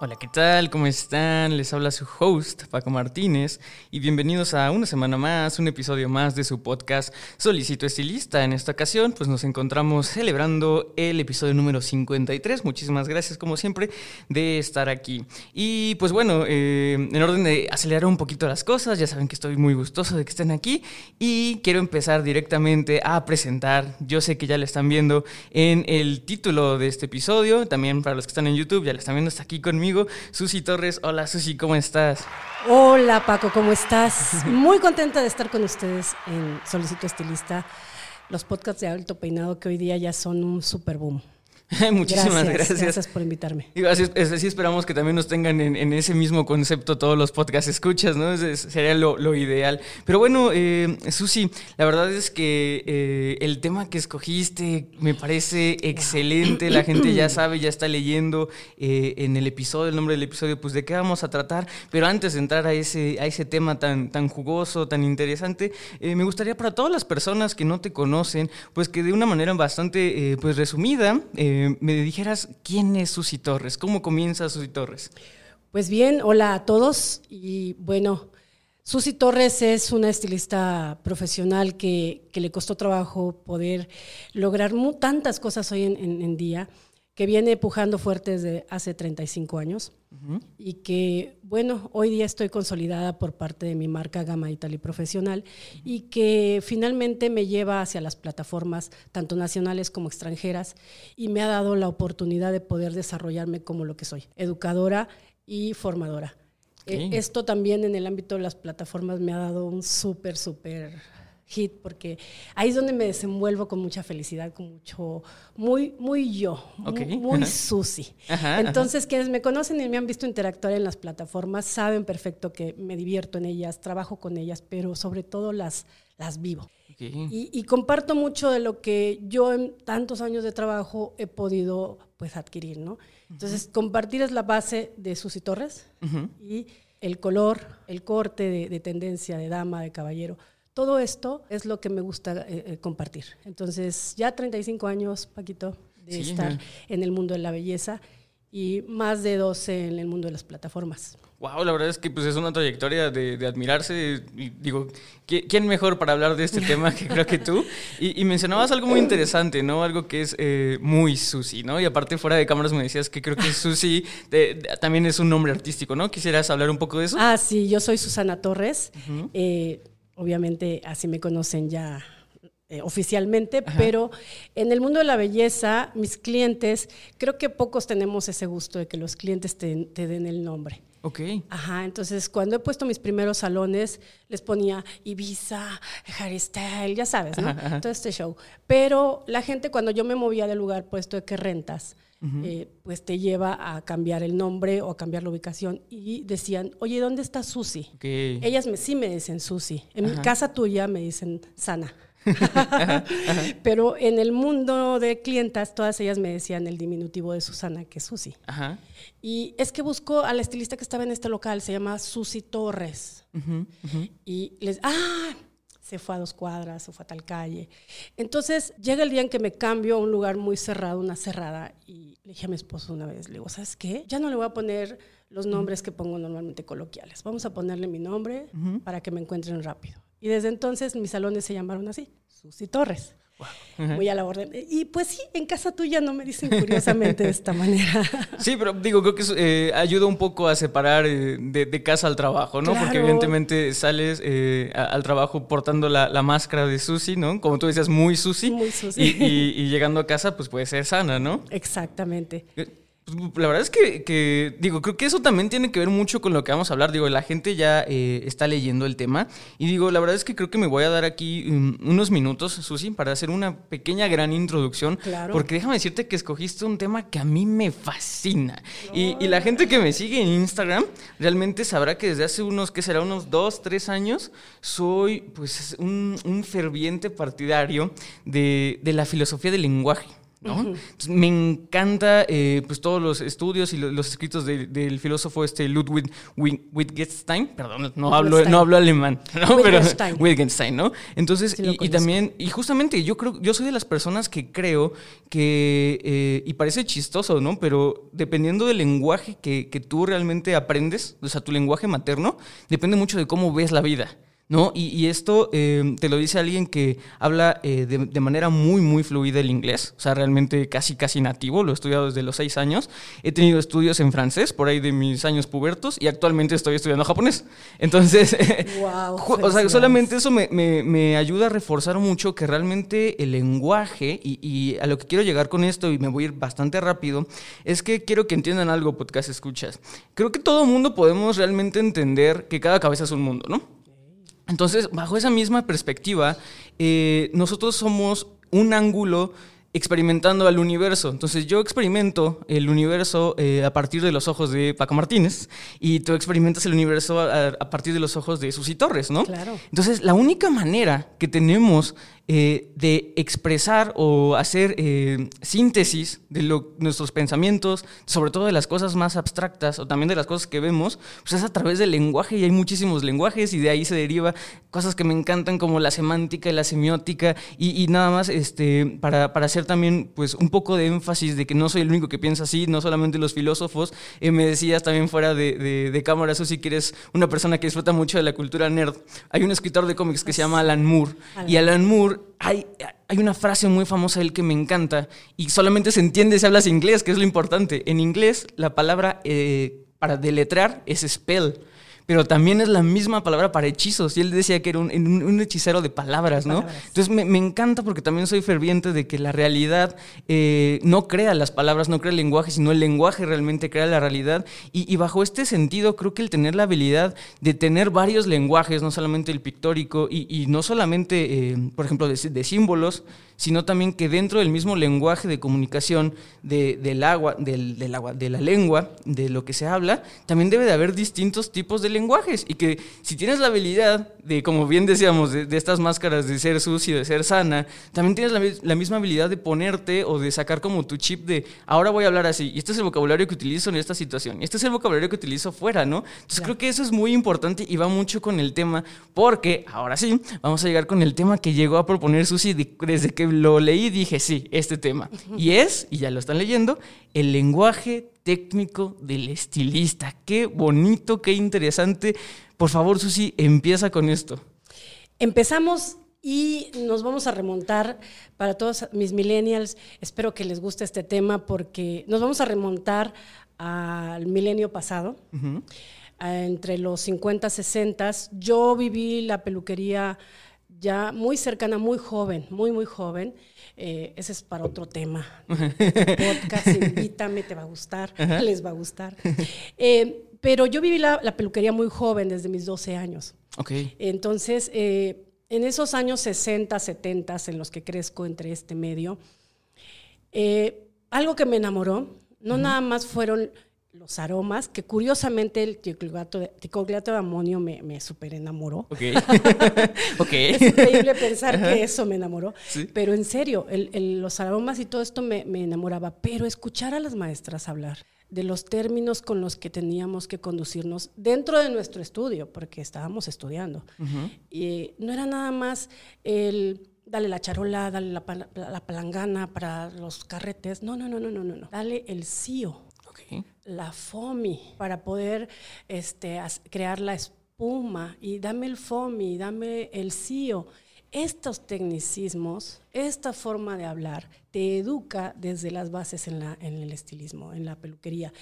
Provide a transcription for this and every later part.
Hola, ¿qué tal? ¿Cómo están? Les habla su host, Paco Martínez, y bienvenidos a una semana más, un episodio más de su podcast Solicito Estilista. En esta ocasión, pues nos encontramos celebrando el episodio número 53. Muchísimas gracias, como siempre, de estar aquí. Y pues bueno, eh, en orden de acelerar un poquito las cosas, ya saben que estoy muy gustoso de que estén aquí, y quiero empezar directamente a presentar, yo sé que ya le están viendo en el título de este episodio, también para los que están en YouTube, ya le están viendo, está aquí conmigo Susi Torres. Hola Susi, ¿cómo estás? Hola Paco, ¿cómo estás? Muy contenta de estar con ustedes en Solicito Estilista, los podcasts de alto peinado que hoy día ya son un super boom. Muchísimas gracias, gracias. por invitarme. así, así, esperamos que también nos tengan en, ese mismo concepto todos los podcasts escuchas, ¿no? Ese sería lo, ideal. Pero bueno, eh, Susi, la verdad es que eh, el tema que escogiste me parece excelente. La gente ya sabe, ya está leyendo eh, en el episodio, el nombre del episodio, pues de qué vamos a tratar. Pero antes de entrar a ese, a ese tema tan, tan jugoso, tan interesante, me gustaría para todas las personas que no te conocen, pues que de una manera bastante pues resumida, me dijeras quién es Susi Torres, cómo comienza Susi Torres. Pues bien, hola a todos y bueno, Susi Torres es una estilista profesional que, le costó trabajo poder lograr tantas cosas hoy en día que viene pujando fuerte desde hace 35 años y que, bueno, hoy día estoy consolidada por parte de mi marca Gama Italy Profesional y que finalmente me lleva hacia las plataformas, tanto nacionales como extranjeras, y me ha dado la oportunidad de poder desarrollarme como lo que soy, educadora y formadora. Eh, esto también en el ámbito de las plataformas me ha dado un súper, súper hit, porque ahí es donde me desenvuelvo con mucha felicidad, con mucho, muy, muy yo, muy, susi. Entonces, quienes me conocen y me han visto interactuar en las plataformas saben perfecto que me divierto en ellas, trabajo con ellas, pero sobre todo las, las vivo. Y, comparto mucho de lo que yo en tantos años de trabajo he podido pues adquirir, ¿no? Entonces, compartir es la base de Susi Torres y el color, el corte de, de tendencia de dama, de caballero, todo esto es lo que me gusta eh, eh, compartir. Entonces, ya 35 años, Paquito, de estar en el mundo de la belleza y más de 12 en el mundo de las plataformas. Wow, la verdad es que pues, es una trayectoria de, admirarse. Y, digo, ¿quién mejor para hablar de este tema que creo que tú? Y, mencionabas algo muy interesante, ¿no? Algo que es eh, muy Susi, ¿no? Y aparte, fuera de cámaras me decías que creo que Susi también es un nombre artístico, ¿no? ¿Quisieras hablar un poco de eso? Ah, sí, yo soy Susana Torres obviamente así me conocen ya eh, oficialmente, pero en el mundo de la belleza, mis clientes, creo que pocos tenemos ese gusto de que los clientes te, den el nombre. Ok. Ajá, entonces cuando he puesto mis primeros salones, les ponía Ibiza, Harry Style, ya sabes, ¿no? Todo este show. Pero la gente, cuando yo me movía del lugar puesto de que rentas, eh, pues te lleva a cambiar el nombre o a cambiar la ubicación. Y decían, oye, ¿dónde está Susi? Ellas me, sí me dicen Susi. En mi casa tuya me dicen Sana. Pero en el mundo de clientas, todas ellas me decían el diminutivo de Susana, que es Susi. Y es que busco a la estilista que estaba en este local, se llama Susi Torres. Y les, ah, se fue a dos cuadras, se fue a tal calle. Entonces llega el día en que me cambio a un lugar muy cerrado, una cerrada, y le dije a mi esposo una vez, le digo, ¿sabes qué? Ya no le voy a poner los nombres que pongo normalmente coloquiales, vamos a ponerle mi nombre para que me encuentren rápido. Y desde entonces mis salones se llamaron así, Susi Torres. Muy a la orden. Y pues sí, en casa tuya no me dicen curiosamente de esta manera. Sí, pero digo, creo que eh, ayuda un poco a separar eh, de, casa al trabajo, ¿no? Porque evidentemente sales eh, al trabajo portando la, máscara de Susi, ¿no? Como tú decías, muy Susi. Muy Susi. Y, y, llegando a casa, pues puede ser sana, ¿no? Exactamente. La verdad es que, digo, creo que eso también tiene que ver mucho con lo que vamos a hablar. Digo, la gente ya eh, está leyendo el tema. Y digo, la verdad es que creo que me voy a dar aquí mm, unos minutos, Susi, para hacer una pequeña gran introducción. Claro. Porque déjame decirte que escogiste un tema que a mí me fascina. Y, la gente que me sigue en Instagram realmente sabrá que desde hace unos, ¿qué será? Unos dos, tres años, soy pues un, un ferviente partidario de, de la filosofía del lenguaje me encanta eh, pues todos los estudios y los, escritos del filósofo este Ludwig Wittgenstein, perdón, no hablo, no hablo alemán, pero Wittgenstein, ¿no? Entonces, y, también, y justamente yo creo, yo soy de las personas que creo que, eh, y parece chistoso, ¿no? Pero dependiendo del lenguaje que, que tú realmente aprendes, o sea, tu lenguaje materno, depende mucho de cómo ves la vida. ¿No? Y, esto eh, te lo dice alguien que habla eh, de, manera muy, muy fluida el inglés, o sea, realmente casi, casi nativo, lo he estudiado desde los seis años. He tenido estudios en francés por ahí de mis años pubertos y actualmente estoy estudiando japonés. Entonces, o sea, solamente eso me, ayuda a reforzar mucho que realmente el lenguaje, y, y a lo que quiero llegar con esto, y me voy a ir bastante rápido, es que quiero que entiendan algo, podcast escuchas. Creo que todo mundo podemos realmente entender que cada cabeza es un mundo, ¿no? Entonces, bajo esa misma perspectiva, eh, nosotros somos un ángulo experimentando al universo. Entonces yo experimento el universo eh, a partir de los ojos de Paco Martínez y tú experimentas el universo a, a, partir de los ojos de Susi Torres, ¿no? Claro. Entonces la única manera que tenemos eh, de expresar o hacer eh, síntesis de nuestros pensamientos, sobre todo de las cosas más abstractas o también de las cosas que vemos, pues es a través del lenguaje y hay muchísimos lenguajes y de ahí se deriva cosas que me encantan como la semántica y la semiótica y, nada más este, para, para, hacer también pues un poco de énfasis de que no soy el único que piensa así, no solamente los filósofos, eh, me decías también fuera de, de, de cámara, si que eres una persona que disfruta mucho de la cultura nerd. Hay un escritor de cómics que se llama Alan Moore y Alan Moore hay, una frase muy famosa de que me encanta y solamente se entiende si hablas inglés, que es lo importante. En inglés, la palabra eh, para deletrar es spell pero también es la misma palabra para hechizos. Y él decía que era un, hechicero de palabras, ¿no? Entonces me, encanta porque también soy ferviente de que la realidad eh, no crea las palabras, no crea el lenguaje, sino el lenguaje realmente crea la realidad. Y, bajo este sentido, creo que el tener la habilidad de tener varios lenguajes, no solamente el pictórico y, no solamente, eh, por ejemplo, de, símbolos, sino también que dentro del mismo lenguaje de comunicación del agua, del, agua, de la lengua, de lo que se habla, también debe de haber distintos tipos de lenguajes y que si tienes la habilidad de, como bien decíamos, de, estas máscaras de ser sucio, de ser sana, también tienes la, misma habilidad de ponerte o de sacar como tu chip de ahora voy a hablar así, y este es el vocabulario que utilizo en esta situación, y este es el vocabulario que utilizo fuera, ¿no? Entonces creo que eso es muy importante y va mucho con el tema, porque ahora sí, vamos a llegar con el tema que llegó a proponer Susi desde que lo leí y dije, sí, este tema. Y es, y ya lo están leyendo, el lenguaje técnico del estilista. Qué bonito, qué interesante. Por favor, Susi, empieza con esto. Empezamos y nos vamos a remontar para todos mis millennials. Espero que les guste este tema porque nos vamos a remontar al milenio pasado. Entre los 50, 60, yo viví la peluquería ya muy cercana, muy joven, muy, muy joven. Eh, ese es para otro tema. Podcast, invítame, te va a gustar, les va a gustar. Eh, pero yo viví la, peluquería muy joven, desde mis 12 años. Entonces, eh, en esos años 60, 70, en los que crezco entre este medio, algo que me enamoró, no nada más fueron los aromas, que curiosamente el ticoglato de, de amonio me, me super enamoró. Okay. Es increíble pensar que eso me enamoró. Pero en serio, los aromas y todo esto me, enamoraba. Pero escuchar a las maestras hablar de los términos con los que teníamos que conducirnos dentro de nuestro estudio, porque estábamos estudiando. Y no era nada más el dale la charola, dale la, la, palangana para los carretes. No, no, no, no, no, no. Dale el La FOMI para poder este, crear la espuma y dame el FOMI, dame el CIO. estos tecnicismos, esta forma de hablar, te educa desde las bases en, la, en el estilismo, en la peluquería.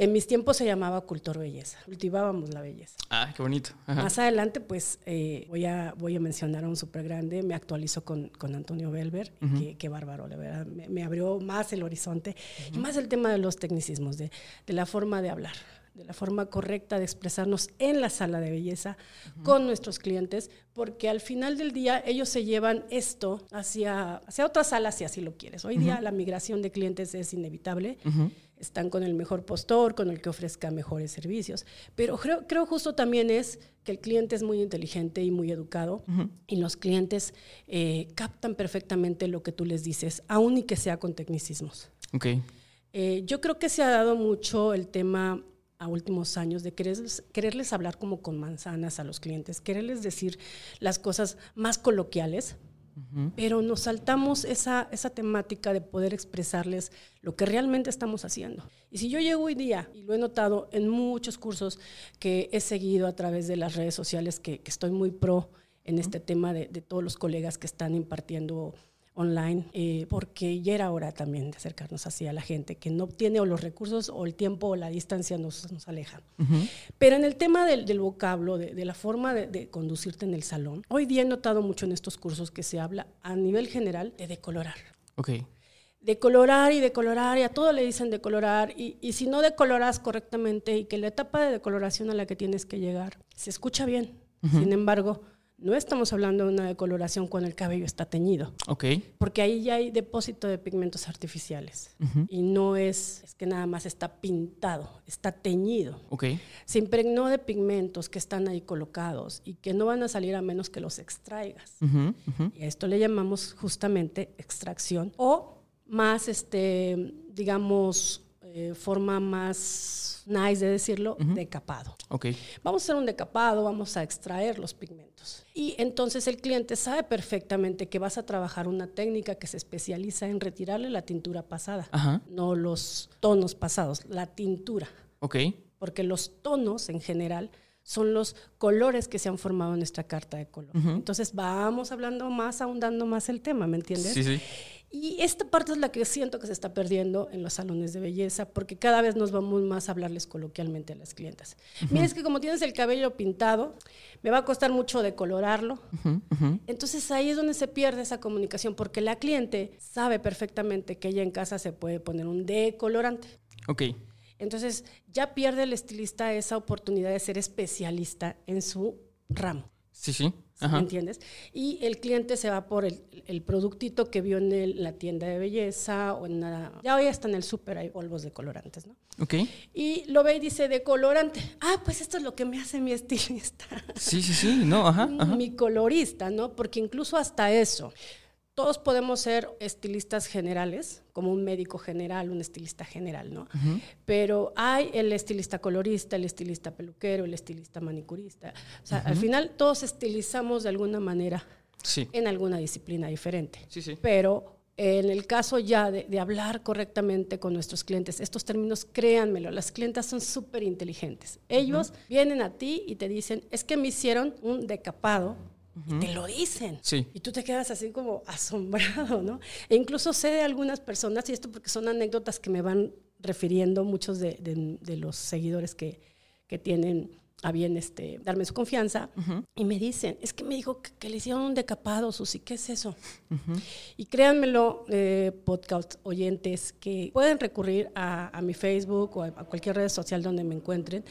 En mis tiempos se llamaba cultor belleza, cultivábamos la belleza. Ah, qué bonito. Ajá. Más adelante, pues eh, voy, a, voy a mencionar a un súper grande, me actualizo con, con Antonio Belver, qué, qué, bárbaro, la verdad, me, me, abrió más el horizonte y más el tema de los tecnicismos, de, de la forma de hablar de la forma correcta de expresarnos en la sala de belleza uh -huh. con nuestros clientes, porque al final del día ellos se llevan esto hacia, hacia otras salas si así lo quieres. Hoy uh -huh. día la migración de clientes es inevitable. Uh -huh. Están con el mejor postor, con el que ofrezca mejores servicios. Pero creo, creo justo también es que el cliente es muy inteligente y muy educado y los clientes eh, captan perfectamente lo que tú les dices, aun y que sea con tecnicismos. Okay. Eh, yo creo que se ha dado mucho el tema a últimos años de quererles, quererles, hablar como con manzanas a los clientes, quererles decir las cosas más coloquiales, uh -huh. pero nos saltamos esa, esa temática de poder expresarles lo que realmente estamos haciendo. Y si yo llego hoy día, y lo he notado en muchos cursos que he seguido a través de las redes sociales, que, que estoy muy pro en uh -huh. este tema de, de todos los colegas que están impartiendo online, eh, porque ya era hora también de acercarnos así a la gente que no tiene o los recursos o el tiempo o la distancia nos, nos alejan. Uh -huh. Pero en el tema del, del vocablo, de, de, la forma de, de, conducirte en el salón, hoy día he notado mucho en estos cursos que se habla a nivel general de decolorar. Okay. Decolorar y decolorar, y a todo le dicen decolorar, y, y si no decoloras correctamente y que la etapa de decoloración a la que tienes que llegar se escucha bien, uh -huh. sin embargo, no estamos hablando de una decoloración cuando el cabello está teñido. Ok. Porque ahí ya hay depósito de pigmentos artificiales. Uh -huh. Y no es, es que nada más está pintado, está teñido. Ok. Se impregnó de pigmentos que están ahí colocados y que no van a salir a menos que los extraigas. Uh -huh. Uh -huh. Y a esto le llamamos justamente extracción o más, este, digamos, eh, forma más nice de decirlo, uh -huh. decapado. Okay. Vamos a hacer un decapado, vamos a extraer los pigmentos. Y entonces el cliente sabe perfectamente que vas a trabajar una técnica que se especializa en retirarle la tintura pasada, no los tonos pasados, la tintura. Okay. Porque los tonos en general son los colores que se han formado en nuestra carta de color. Uh -huh. Entonces vamos hablando más, ahondando más el tema, ¿me entiendes? Sí, sí. Y esta parte es la que siento que se está perdiendo en los salones de belleza, porque cada vez nos vamos más a hablarles coloquialmente a las clientas. Uh -huh. Mira, es que como tienes el cabello pintado, me va a costar mucho decolorarlo. Uh -huh, uh -huh. Entonces ahí es donde se pierde esa comunicación, porque la cliente sabe perfectamente que ella en casa se puede poner un decolorante. Ok. Entonces ya pierde el estilista esa oportunidad de ser especialista en su ramo. Sí, sí. ¿Me entiendes? Y el cliente se va por el, el productito que vio en el, la tienda de belleza o en nada. Ya hoy hasta en el súper hay polvos de colorantes, ¿no? Ok. Y lo ve y dice de colorante. Ah, pues esto es lo que me hace mi estilista. Sí, sí, sí. No, ajá, ajá. Mi colorista, ¿no? Porque incluso hasta eso. Todos podemos ser estilistas generales, como un médico general, un estilista general, ¿no? Uh -huh. Pero hay el estilista colorista, el estilista peluquero, el estilista manicurista. O sea, uh -huh. al final todos estilizamos de alguna manera sí. en alguna disciplina diferente. Sí, sí. Pero en el caso ya de, de, hablar correctamente con nuestros clientes, estos términos, créanmelo, las clientas son súper inteligentes. Ellos uh -huh. vienen a ti y te dicen, es que me hicieron un decapado y te lo dicen. Sí. Y tú te quedas así como asombrado, ¿no? E incluso sé de algunas personas, y esto porque son anécdotas que me van refiriendo muchos de, de, de los seguidores que, que tienen a bien este, darme su confianza, uh -huh. y me dicen, es que me dijo que, que, le hicieron un decapado, Susi, ¿qué es eso? Uh -huh. Y créanmelo, eh, podcast oyentes, que pueden recurrir a, a mi Facebook o a, a cualquier red social donde me encuentren,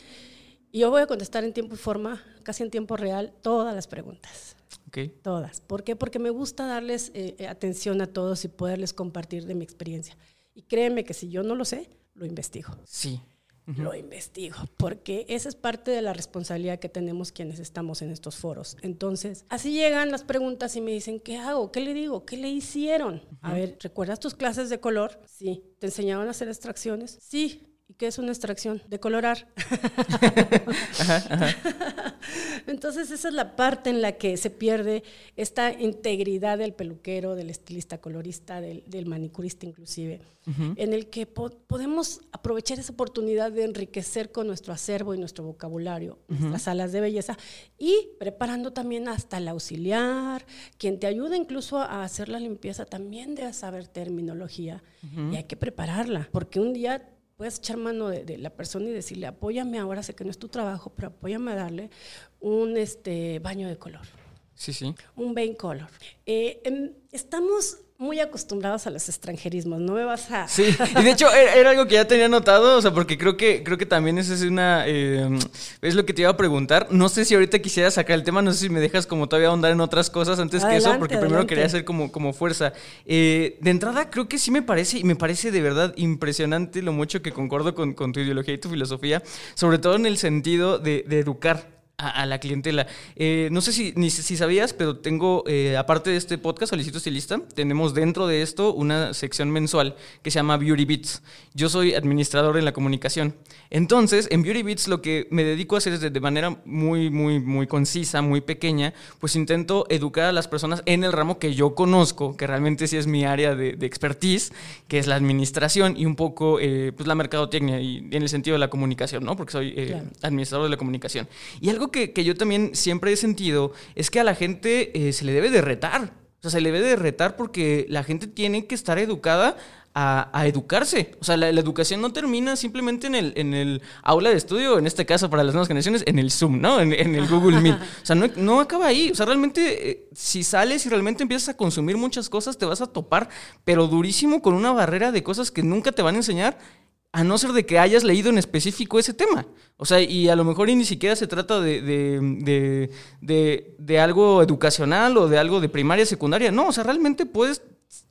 y yo voy a contestar en tiempo y forma, casi en tiempo real, todas las preguntas. Okay. Todas. ¿Por qué? Porque me gusta darles eh, atención a todos y poderles compartir de mi experiencia. Y créeme que si yo no lo sé, lo investigo. Sí. Uh -huh. Lo investigo, porque esa es parte de la responsabilidad que tenemos quienes estamos en estos foros. Entonces, así llegan las preguntas y me dicen, ¿qué hago? ¿Qué le digo? ¿Qué le hicieron? Uh -huh. A ver, ¿recuerdas tus clases de color? Sí. ¿Te enseñaban a hacer extracciones? Sí. ¿Y qué es una extracción? Decolorar. Entonces esa es la parte en la que se pierde esta integridad del peluquero, del estilista colorista, del, manicurista inclusive, en el que podemos aprovechar esa oportunidad de enriquecer con nuestro acervo y nuestro vocabulario las salas de belleza y preparando también hasta el auxiliar, quien te ayuda incluso a hacer la limpieza también debe saber terminología y hay que prepararla, porque un día puedes echar mano de, la persona y decirle, apóyame ahora, sé que no es tu trabajo, pero apóyame a darle un este, baño de color. Sí, sí. Un vein color. Eh, estamos muy acostumbrados a los extranjerismos, no me vas a... Sí, y de hecho era, algo que ya tenía notado, o sea, porque creo que, creo que también es una... Eh, es lo que te iba a preguntar. No sé si ahorita quisiera sacar el tema, no sé si me dejas como todavía ahondar en otras cosas antes que eso, porque primero quería hacer como, como fuerza. Eh, de entrada, creo que sí me parece, y me parece de verdad impresionante lo mucho que concuerdo con, con tu ideología y tu filosofía, sobre todo en el sentido de, de educar a, la clientela. Eh, no sé si, ni, si sabías, pero tengo, eh, aparte de este podcast, Solicito Estilista, tenemos dentro de esto una sección mensual que se llama Beauty Beats. Yo soy administrador en la comunicación. Entonces, en Beauty Beats lo que me dedico a hacer es de, manera muy, muy, muy concisa, muy pequeña, pues intento educar a las personas en el ramo que yo conozco, que realmente sí es mi área de, expertise, que es la administración y un poco eh, pues la mercadotecnia y en el sentido de la comunicación, ¿no? Porque soy administrador de la comunicación. Y algo que, yo también siempre he sentido es que a la gente eh, se le debe de retar. O sea, se le debe de retar porque la gente tiene que estar educada a, educarse. O sea, la, educación no termina simplemente en el, en el aula de estudio, en este caso para las nuevas generaciones, en el Zoom, ¿no? En, el Google Meet. O sea, no, no acaba ahí. O sea, realmente, eh, si sales y realmente empiezas a consumir muchas cosas, te vas a topar, pero durísimo, con una barrera de cosas que nunca te van a enseñar a no ser de que hayas leído en específico ese tema. O sea, y a lo mejor ni siquiera se trata de, de, de, de, algo educacional o de algo de primaria, secundaria. No, o sea, realmente puedes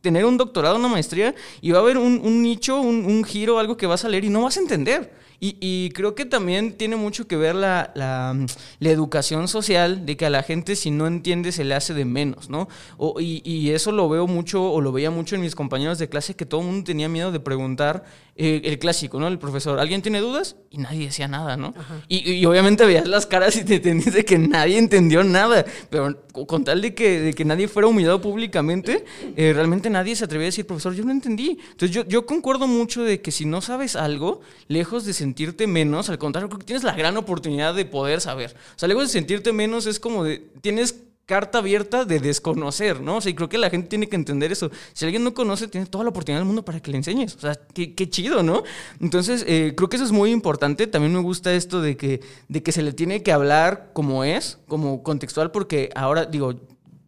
tener un doctorado, una maestría, y va a haber un, un nicho, un, un, giro, algo que vas a leer y no vas a entender. Y, y creo que también tiene mucho que ver la, la, la, educación social, de que a la gente si no entiende se le hace de menos, ¿no? O, y, y, eso lo veo mucho, o lo veía mucho en mis compañeros de clase, que todo el mundo tenía miedo de preguntar eh, el clásico, ¿no? El profesor, ¿alguien tiene dudas? Y nadie decía nada, ¿no? Y, y, obviamente veías las caras y te entendías de que nadie entendió nada, pero con tal de que, de que nadie fuera humillado públicamente, eh, realmente nadie se atrevía a decir, profesor, yo no entendí. Entonces yo, yo concuerdo mucho de que si no sabes algo, lejos de sentirte menos, al contrario, creo que tienes la gran oportunidad de poder saber. O sea, lejos de sentirte menos es como de, tienes carta abierta de desconocer, ¿no? O sea, y creo que la gente tiene que entender eso. Si alguien no conoce, tiene toda la oportunidad del mundo para que le enseñes. O sea, qué, chido, ¿no? Entonces, eh, creo que eso es muy importante. También me gusta esto de que, de que se le tiene que hablar como es, como contextual, porque ahora, digo,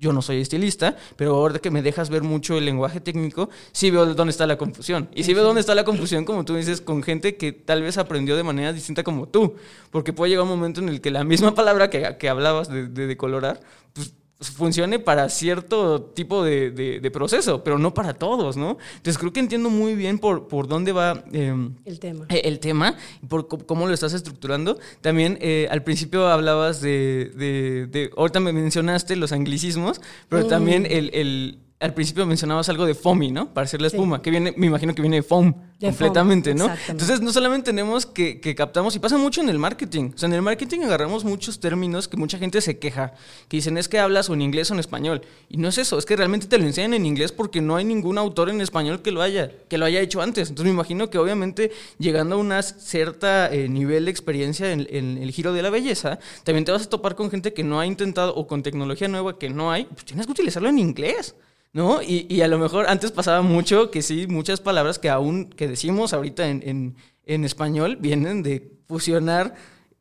yo no soy estilista, pero ahora que me dejas ver mucho el lenguaje técnico, sí veo dónde está la confusión. Y sí veo dónde está la confusión, como tú dices, con gente que tal vez aprendió de manera distinta como tú. Porque puede llegar un momento en el que la misma palabra que, que hablabas de, de decolorar, pues funcione para cierto tipo de, proceso, pero no para todos, ¿no? Entonces creo que entiendo muy bien por, por dónde va em, el tema. Eh, el tema, por cómo lo estás estructurando. También eh, al principio hablabas de, de, ahorita me mencionaste los anglicismos, pero mm. también el al principio mencionabas algo de foamy, ¿no? Para hacer la espuma, que viene, me imagino que viene de foam completamente, ¿no? Entonces, no solamente tenemos que, que, captamos, y pasa mucho en el marketing. O sea, en el marketing agarramos muchos términos que mucha gente se queja, que dicen es que hablas o en inglés o en español. Y no es eso, es que realmente te lo enseñan en inglés porque no hay ningún autor en español que lo haya, que lo haya hecho antes. Entonces, me imagino que obviamente llegando a un cierta eh, nivel de experiencia en, en, el giro de la belleza, también te vas a topar con gente que no ha intentado o con tecnología nueva que no hay, pues tienes que utilizarlo en inglés. ¿No? Y, y, a lo mejor antes pasaba mucho que sí, muchas palabras que aún que decimos ahorita en, en, en español vienen de fusionar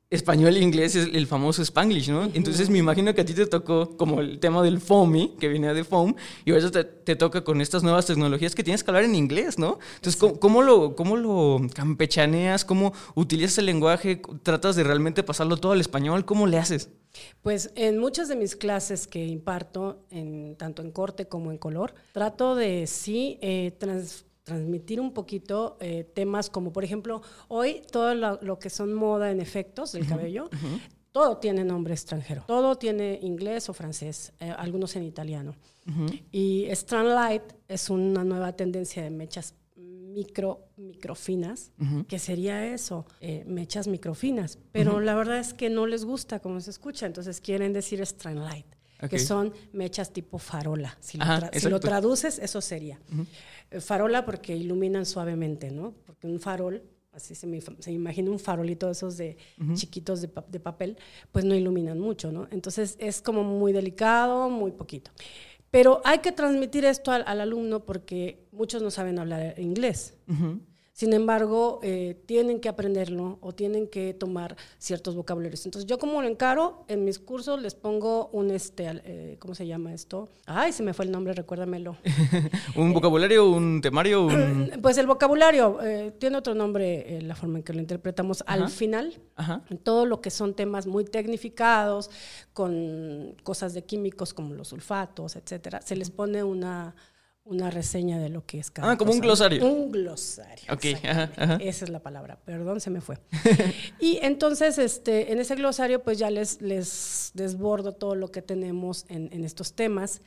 español e inglés es el famoso Spanglish, ¿no? Entonces me imagino que a ti te tocó como el tema del foamy, que viene de foam, y ahora te, te toca con estas nuevas tecnologías que tienes que hablar en inglés, ¿no? Entonces, ¿cómo, ¿cómo, lo, ¿cómo lo campechaneas? ¿Cómo utilizas el lenguaje? ¿Tratas de realmente pasarlo todo al español? ¿Cómo le haces? Pues en muchas de mis clases que imparto, en, tanto en corte como en color, trato de sí eh, transmitir un poquito eh, temas como, por ejemplo, hoy todo lo, que son moda en efectos del cabello, todo tiene nombre extranjero, todo tiene inglés o francés, eh, algunos en italiano. Y Strand Light es una nueva tendencia de mechas micro, microfinas, que sería eso, eh, mechas microfinas. Pero la verdad es que no les gusta como se escucha, entonces quieren decir strain light. Que son mechas tipo farola. Si, lo, traduces, eso sería. Eh, farola porque iluminan suavemente, ¿no? Porque un farol así se me, se imagina un farolito de esos de chiquitos de, de, papel, pues no iluminan mucho, ¿no? Entonces es como muy delicado, muy poquito. Pero hay que transmitir esto al, alumno porque muchos no saben hablar inglés. Sin embargo, eh, tienen que aprenderlo o tienen que tomar ciertos vocabularios. Entonces, yo como lo encaro, en mis cursos les pongo un, este, eh, ¿cómo se llama esto? Ay, se me fue el nombre, recuérdamelo. ¿Un vocabulario, un temario? Pues el vocabulario eh, tiene otro nombre, la forma en que lo interpretamos. Al final, todo lo que son temas muy tecnificados, con cosas de químicos como los sulfatos, etcétera, se les pone una una reseña de lo que es cada Ah, como un glosario. Un glosario. Ok, Esa es la palabra, perdón, se me fue. y entonces, este, en ese glosario, pues ya les, les desbordo todo lo que tenemos en, en estos temas,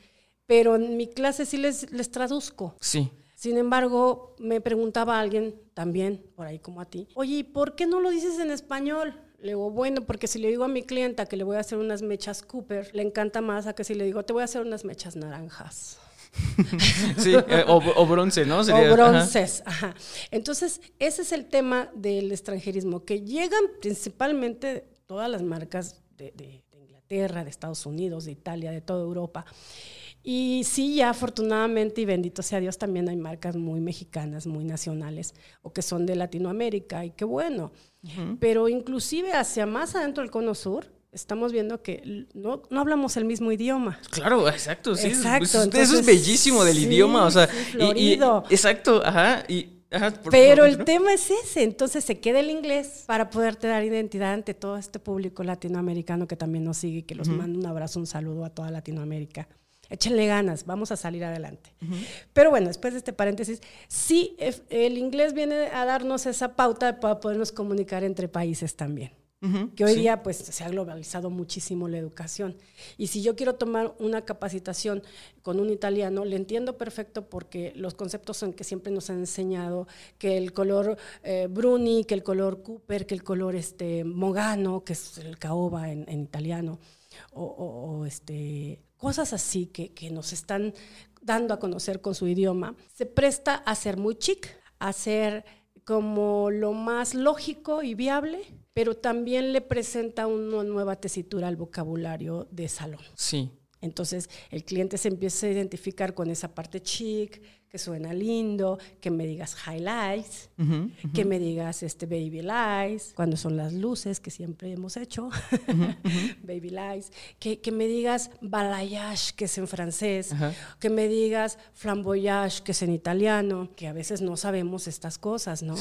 pero en mi clase sí les, les traduzco. Sí. Sin embargo, me preguntaba alguien también, por ahí como a ti, oye, ¿por qué no lo dices en español? Le digo, bueno, porque si le digo a mi clienta que le voy a hacer unas mechas Cooper, le encanta más a que si le digo, te voy a hacer unas mechas naranjas. sí, eh, o, bronce, ¿no? o bronces, ajá. Entonces, ese es el tema del extranjerismo, que llegan principalmente todas las marcas de, Inglaterra, de Estados Unidos, de Italia, de toda Europa. Y sí, ya afortunadamente y bendito sea Dios, también hay marcas muy mexicanas, muy nacionales, o que son de Latinoamérica, y qué bueno. Pero inclusive hacia más adentro del cono sur, estamos viendo que no, no hablamos el mismo idioma. Claro, exacto, sí. Exacto. eso es bellísimo del idioma, o sea, exacto, ajá, y Pero el tema es ese, entonces se queda el inglés para poderte dar identidad ante todo este público latinoamericano que también nos sigue, que los mando un abrazo, un saludo a toda Latinoamérica. Échenle ganas, vamos a salir adelante. Pero bueno, después de este paréntesis, sí, el inglés viene a darnos esa pauta para podernos comunicar entre países también que hoy día pues se ha globalizado muchísimo la educación. Y si yo quiero tomar una capacitación con un italiano, le entiendo perfecto porque los conceptos son que siempre nos han enseñado que el color eh, Bruni, que el color Cooper, que el color este, Mogano, que es el caoba en, italiano, o, este, cosas así que, que nos están dando a conocer con su idioma, se presta a ser muy chic, a ser como lo más lógico y viable, pero también le presenta una nueva tesitura al vocabulario de salón. Sí. Entonces el cliente se empieza a identificar con esa parte chic, que suena lindo, que me digas highlights, que me digas este baby lights, cuando son las luces que siempre hemos hecho, baby lights, que, que, me digas balayage, que es en francés, que me digas flamboyage, que es en italiano, que a veces no sabemos estas cosas, ¿no?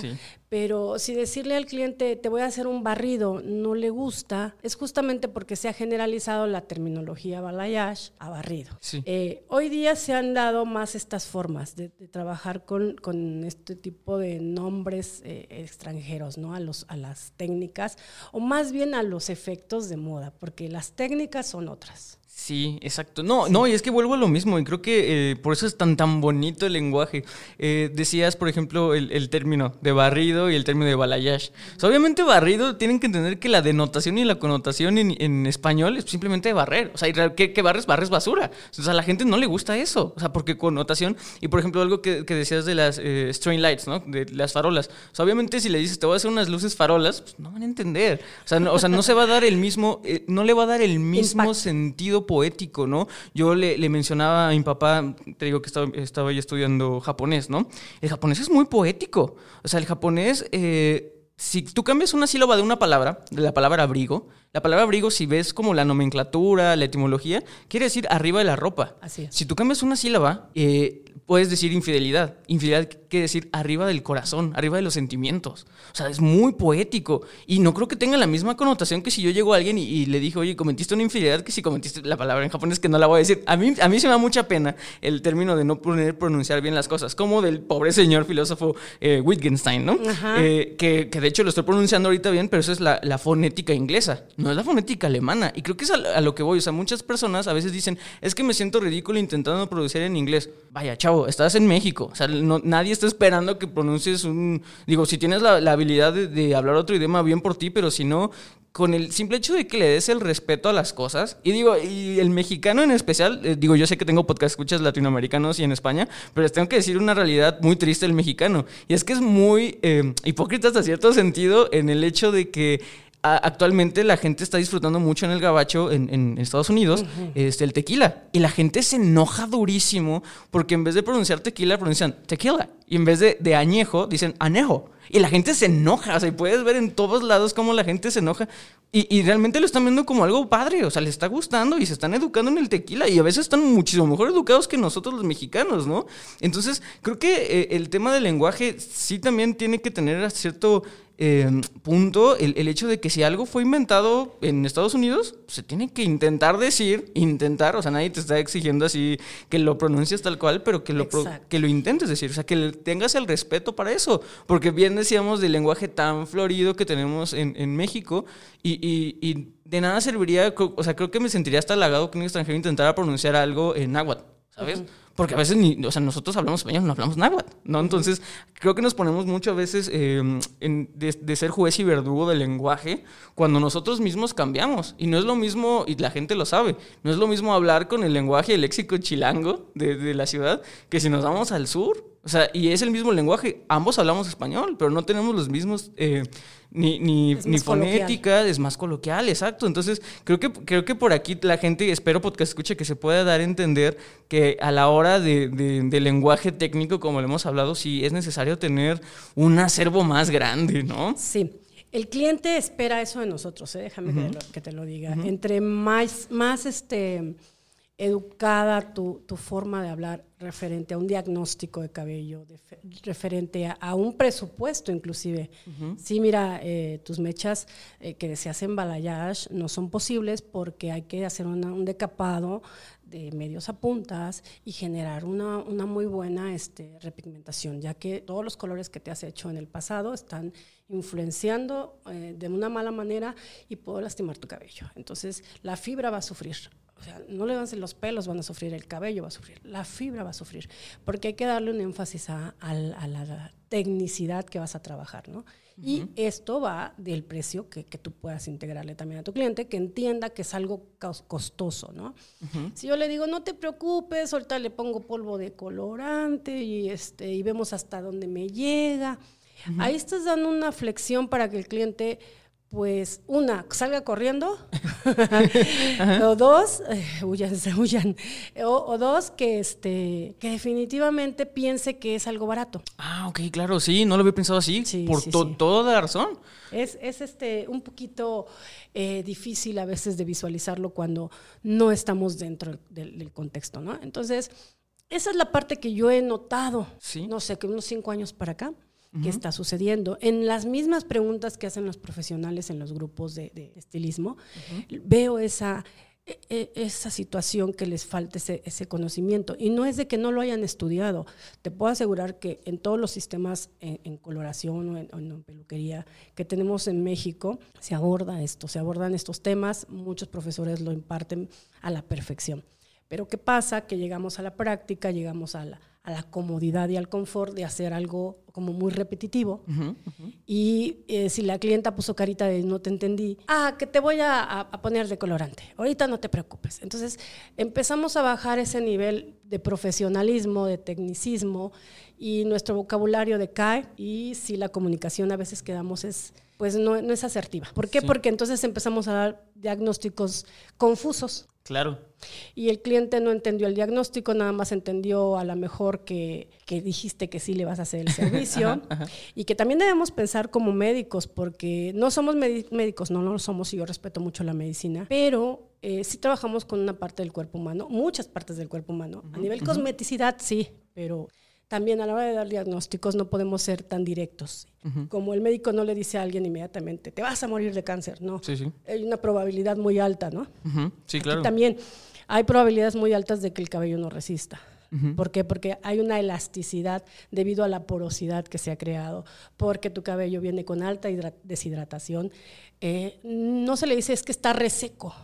Pero si decirle al cliente, te voy a hacer un barrido, no le gusta, es justamente porque se ha generalizado la terminología balayage a barrido. Eh, hoy día se han dado más estas formas de, trabajar con, con, este tipo de nombres eh, extranjeros, ¿no? A, los, a las técnicas, o más bien a los efectos de moda, porque las técnicas son otras. Sí, exacto. No, no, y es que vuelvo a lo mismo, y creo que eh, por eso es tan tan bonito el lenguaje. Eh, decías, por ejemplo, el, término de barrido y el término de balayage. obviamente barrido tienen que entender que la denotación y la connotación en, español es simplemente barrer. O sea, ¿qué, barres? Barres basura. O sea, a la gente no le gusta eso. O sea, porque connotación, y por ejemplo, algo que, decías de las eh, lights, ¿no? De las farolas. O sea, obviamente si le dices, te voy a hacer unas luces farolas, pues no van a entender. O sea, no, o sea, no se va a dar el mismo, eh, no le va a dar el mismo sentido poético, ¿no? Yo le, mencionaba a mi papá, te digo que estaba, estaba yo estudiando japonés, ¿no? El japonés es muy poético. O sea, el japonés, eh, si tú cambias una sílaba de una palabra, de la palabra abrigo, la palabra abrigo, si ves como la nomenclatura, la etimología, quiere decir arriba de la ropa. Así Si tú cambias una sílaba, eh, puedes decir infidelidad. Infidelidad quiere decir arriba del corazón, arriba de los sentimientos. O sea, es muy poético. Y no creo que tenga la misma connotación que si yo llego a alguien y, le dije, oye, cometiste una infidelidad, que si cometiste la palabra en japonés, que no la voy a decir. A mí, a mí se me da mucha pena el término de no poder pronunciar bien las cosas, como del pobre señor filósofo eh, Wittgenstein, ¿no? Eh, que, de hecho lo estoy pronunciando ahorita bien, pero eso es la, fonética inglesa, no es la fonética alemana. Y creo que es a, a lo que voy. O sea, muchas personas a veces dicen, es que me siento ridículo intentando pronunciar en inglés. Vaya, chavo estás en México. O sea, nadie está esperando que pronuncies un... Digo, si tienes la, habilidad de, hablar otro idioma, bien por ti, pero si no, con el simple hecho de que le des el respeto a las cosas, y digo, y el mexicano en especial, eh, digo, yo sé que tengo podcast escuchas latinoamericanos y en España, pero les tengo que decir una realidad muy triste del mexicano, y es que es muy eh, hipócrita hasta cierto sentido en el hecho de que actualmente la gente está disfrutando mucho en el gabacho en, Estados Unidos este, el tequila. Y la gente se enoja durísimo porque en vez de pronunciar tequila, pronuncian tequila. Y en vez de, de añejo, dicen anejo. Y la gente se enoja, o sea, y puedes ver en todos lados cómo la gente se enoja. Y, realmente lo están viendo como algo padre, o sea, les está gustando y se están educando en el tequila. Y a veces están muchísimo mejor educados que nosotros los mexicanos, ¿no? Entonces, creo que eh, el tema del lenguaje sí también tiene que tener cierto Em, punto el, el, hecho de que si algo fue inventado en Estados Unidos, se tiene que intentar decir, intentar, o sea, nadie te está exigiendo así que lo pronuncies tal cual, pero que lo, que lo intentes decir, o sea, que tengas el respeto para eso, porque bien decíamos del lenguaje tan florido que tenemos en, en México y, y, y, de nada serviría, o sea, creo que me sentiría hasta halagado que un extranjero intentara pronunciar algo en náhuatl, ¿sabes? Porque a veces ni, o sea, nosotros hablamos español, no hablamos náhuatl, ¿no? Entonces, creo que nos ponemos muchas veces em, de, ser juez y verdugo del lenguaje cuando nosotros mismos cambiamos. Y no es lo mismo, y la gente lo sabe, no es lo mismo hablar con el lenguaje, el léxico chilango de, de la ciudad, que si nos vamos al sur. O sea, y es el mismo lenguaje. Ambos hablamos español, pero no tenemos los mismos eh, ni, ni, ni fonética, es más coloquial, exacto. Entonces, creo que, creo que por aquí la gente, espero porque escuche, que se pueda dar a entender que a la hora de, de, lenguaje técnico, como lo hemos hablado, sí es necesario tener un acervo más grande, ¿no? Sí. El cliente espera eso de nosotros, ¿eh? déjame que, te lo diga. Entre más, más este, educada tu, tu, forma de hablar referente a un diagnóstico de cabello, referente a, un presupuesto inclusive. Sí, mira, eh, tus mechas eh, que se hacen balayage no son posibles porque hay que hacer un decapado de medios a puntas y generar una, una, muy buena este, repigmentación, ya que todos los colores que te has hecho en el pasado están influenciando eh, de una mala manera y puedo lastimar tu cabello. Entonces, la fibra va a sufrir. O sea, no le van los pelos, van a sufrir, el cabello va a sufrir, la fibra va a sufrir, porque hay que darle un énfasis a, la tecnicidad que vas a trabajar, ¿no? Y esto va del precio que, tú puedas integrarle también a tu cliente, que entienda que es algo costoso, ¿no? Si yo le digo, no te preocupes, ahorita le pongo polvo de colorante y, este, y vemos hasta dónde me llega, ahí estás dando una flexión para que el cliente pues una, salga corriendo, o dos, eh, huyan, se huyan, o, dos, que, este, que definitivamente piense que es algo barato. Ah, ok, claro, sí, no lo había pensado así, por toda la razón. Es, es, este, un poquito eh, difícil a veces de visualizarlo cuando no estamos dentro del, del contexto, ¿no? Entonces, esa es la parte que yo he notado, no sé, que unos cinco años para acá, qué está sucediendo. En las mismas preguntas que hacen los profesionales en los grupos de, estilismo, veo esa, e, e, esa situación que les falta ese, conocimiento. Y no es de que no lo hayan estudiado. Te puedo asegurar que en todos los sistemas en, coloración o en, en, peluquería que tenemos en México, se aborda esto, se abordan estos temas. Muchos profesores lo imparten a la perfección. Pero ¿qué pasa? Que llegamos a la práctica, llegamos a la, a la comodidad y al confort de hacer algo como muy repetitivo. Y eh, si la clienta puso carita de no te entendí, ah, que te voy a, poner de colorante, ahorita no te preocupes. Entonces empezamos a bajar ese nivel de profesionalismo, de tecnicismo y nuestro vocabulario decae y si la comunicación a veces quedamos es pues no, es asertiva. ¿Por qué? Porque entonces empezamos a dar diagnósticos confusos. Claro. Y el cliente no entendió el diagnóstico, nada más entendió a lo mejor que, dijiste que sí le vas a hacer el servicio. Y que también debemos pensar como médicos, porque no somos médicos, no, no lo somos y yo respeto mucho la medicina, pero eh, sí trabajamos con una parte del cuerpo humano, muchas partes del cuerpo humano. A nivel cosmeticidad, sí, pero también a la hora de dar diagnósticos no podemos ser tan directos. Como el médico no le dice a alguien inmediatamente, te vas a morir de cáncer, no. Sí, sí. Hay una probabilidad muy alta, ¿no? Sí, claro. también hay probabilidades muy altas de que el cabello no resista. ¿Por qué? Porque hay una elasticidad debido a la porosidad que se ha creado, porque tu cabello viene con alta deshidratación. Eh, no se le dice es que está reseco,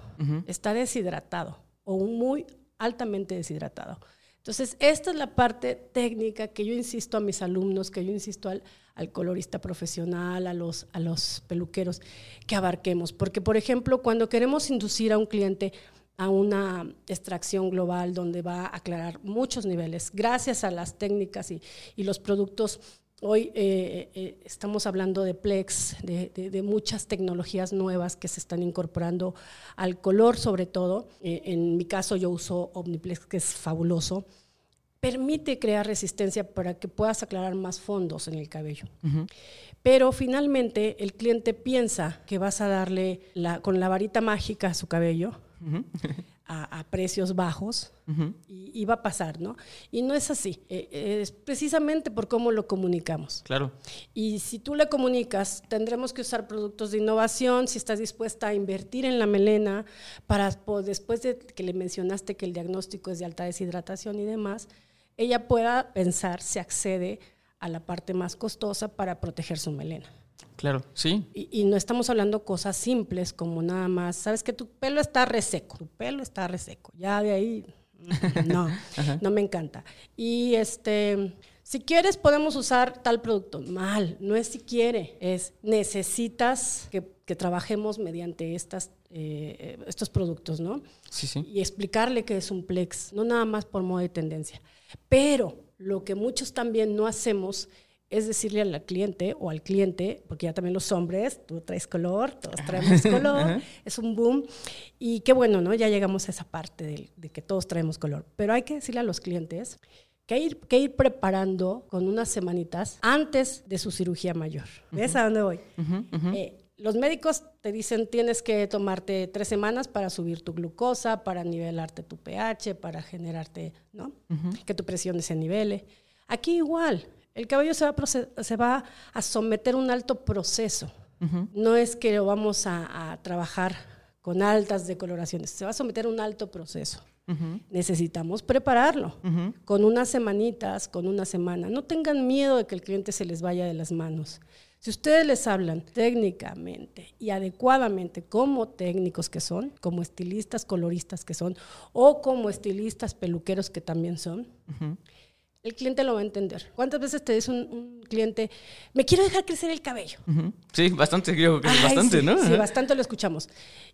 está deshidratado o muy altamente deshidratado. Entonces, esta es la parte técnica que yo insisto a mis alumnos, que yo insisto al, colorista profesional, a los, a los peluqueros, que abarquemos. Porque, por ejemplo, cuando queremos inducir a un cliente a una extracción global donde va a aclarar muchos niveles, gracias a las técnicas y, y los productos Hoy eh, eh, estamos hablando de Plex, de, de, muchas tecnologías nuevas que se están incorporando al color sobre todo. Eh, en mi caso yo uso Omniplex, que es fabuloso. Permite crear resistencia para que puedas aclarar más fondos en el cabello. Pero finalmente el cliente piensa que vas a darle la, con la varita mágica a su cabello a, precios bajos y, va a pasar, ¿no? Y no es así, eh, es precisamente por cómo lo comunicamos. Claro. Y si tú le comunicas, tendremos que usar productos de innovación, si estás dispuesta a invertir en la melena, para después de que le mencionaste que el diagnóstico es de alta deshidratación y demás, ella pueda pensar si accede a la parte más costosa para proteger su melena. Claro, sí. Y, no estamos hablando cosas simples como nada más, sabes que tu pelo está reseco, tu pelo está reseco, ya de ahí, no, no me encanta. Y este, si quieres podemos usar tal producto, mal, no es si quiere, es necesitas que, trabajemos mediante estas, eh, estos productos, ¿no? Sí, sí. Y explicarle que es un plex, no nada más por moda y tendencia. Pero lo que muchos también no hacemos es decirle al cliente o al cliente, porque ya también los hombres, tú traes color, todos traemos color, es un boom. Y qué bueno, ¿no? Ya llegamos a esa parte de, que todos traemos color. Pero hay que decirle a los clientes que hay que ir preparando con unas semanitas antes de su cirugía mayor. ¿Ves a dónde voy? Eh, los médicos te dicen tienes que tomarte tres semanas para subir tu glucosa, para nivelarte tu pH, para generarte, ¿no? Que tu presión se nivele. Aquí igual, el cabello se va a, se va a someter a un alto proceso. No es que lo vamos a, trabajar con altas decoloraciones, se va a someter a un alto proceso. Necesitamos prepararlo con unas semanitas, con una semana. No tengan miedo de que el cliente se les vaya de las manos. Si ustedes les hablan técnicamente y adecuadamente como técnicos que son, como estilistas coloristas que son, o como estilistas peluqueros que también son, el cliente lo va a entender. ¿Cuántas veces te dice un, cliente, me quiero dejar crecer el cabello? Sí, bastante, creo que bastante, ¿no? Sí, bastante lo escuchamos.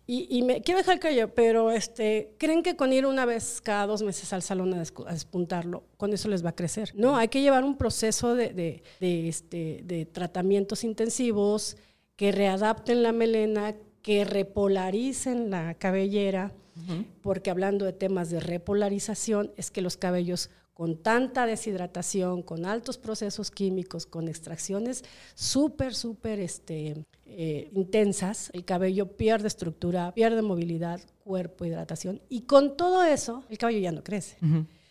Y, me quiero dejar el cabello, pero este, ¿creen que con ir una vez cada dos meses al salón a, despuntarlo, con eso les va a crecer? No, hay que llevar un proceso de, este, de tratamientos intensivos que readapten la melena, que repolaricen la cabellera, porque hablando de temas de repolarización, es que los cabellos con tanta deshidratación, con altos procesos químicos, con extracciones súper, súper este, eh, intensas, el cabello pierde estructura, pierde movilidad, cuerpo, hidratación, y con todo eso, el cabello ya no crece.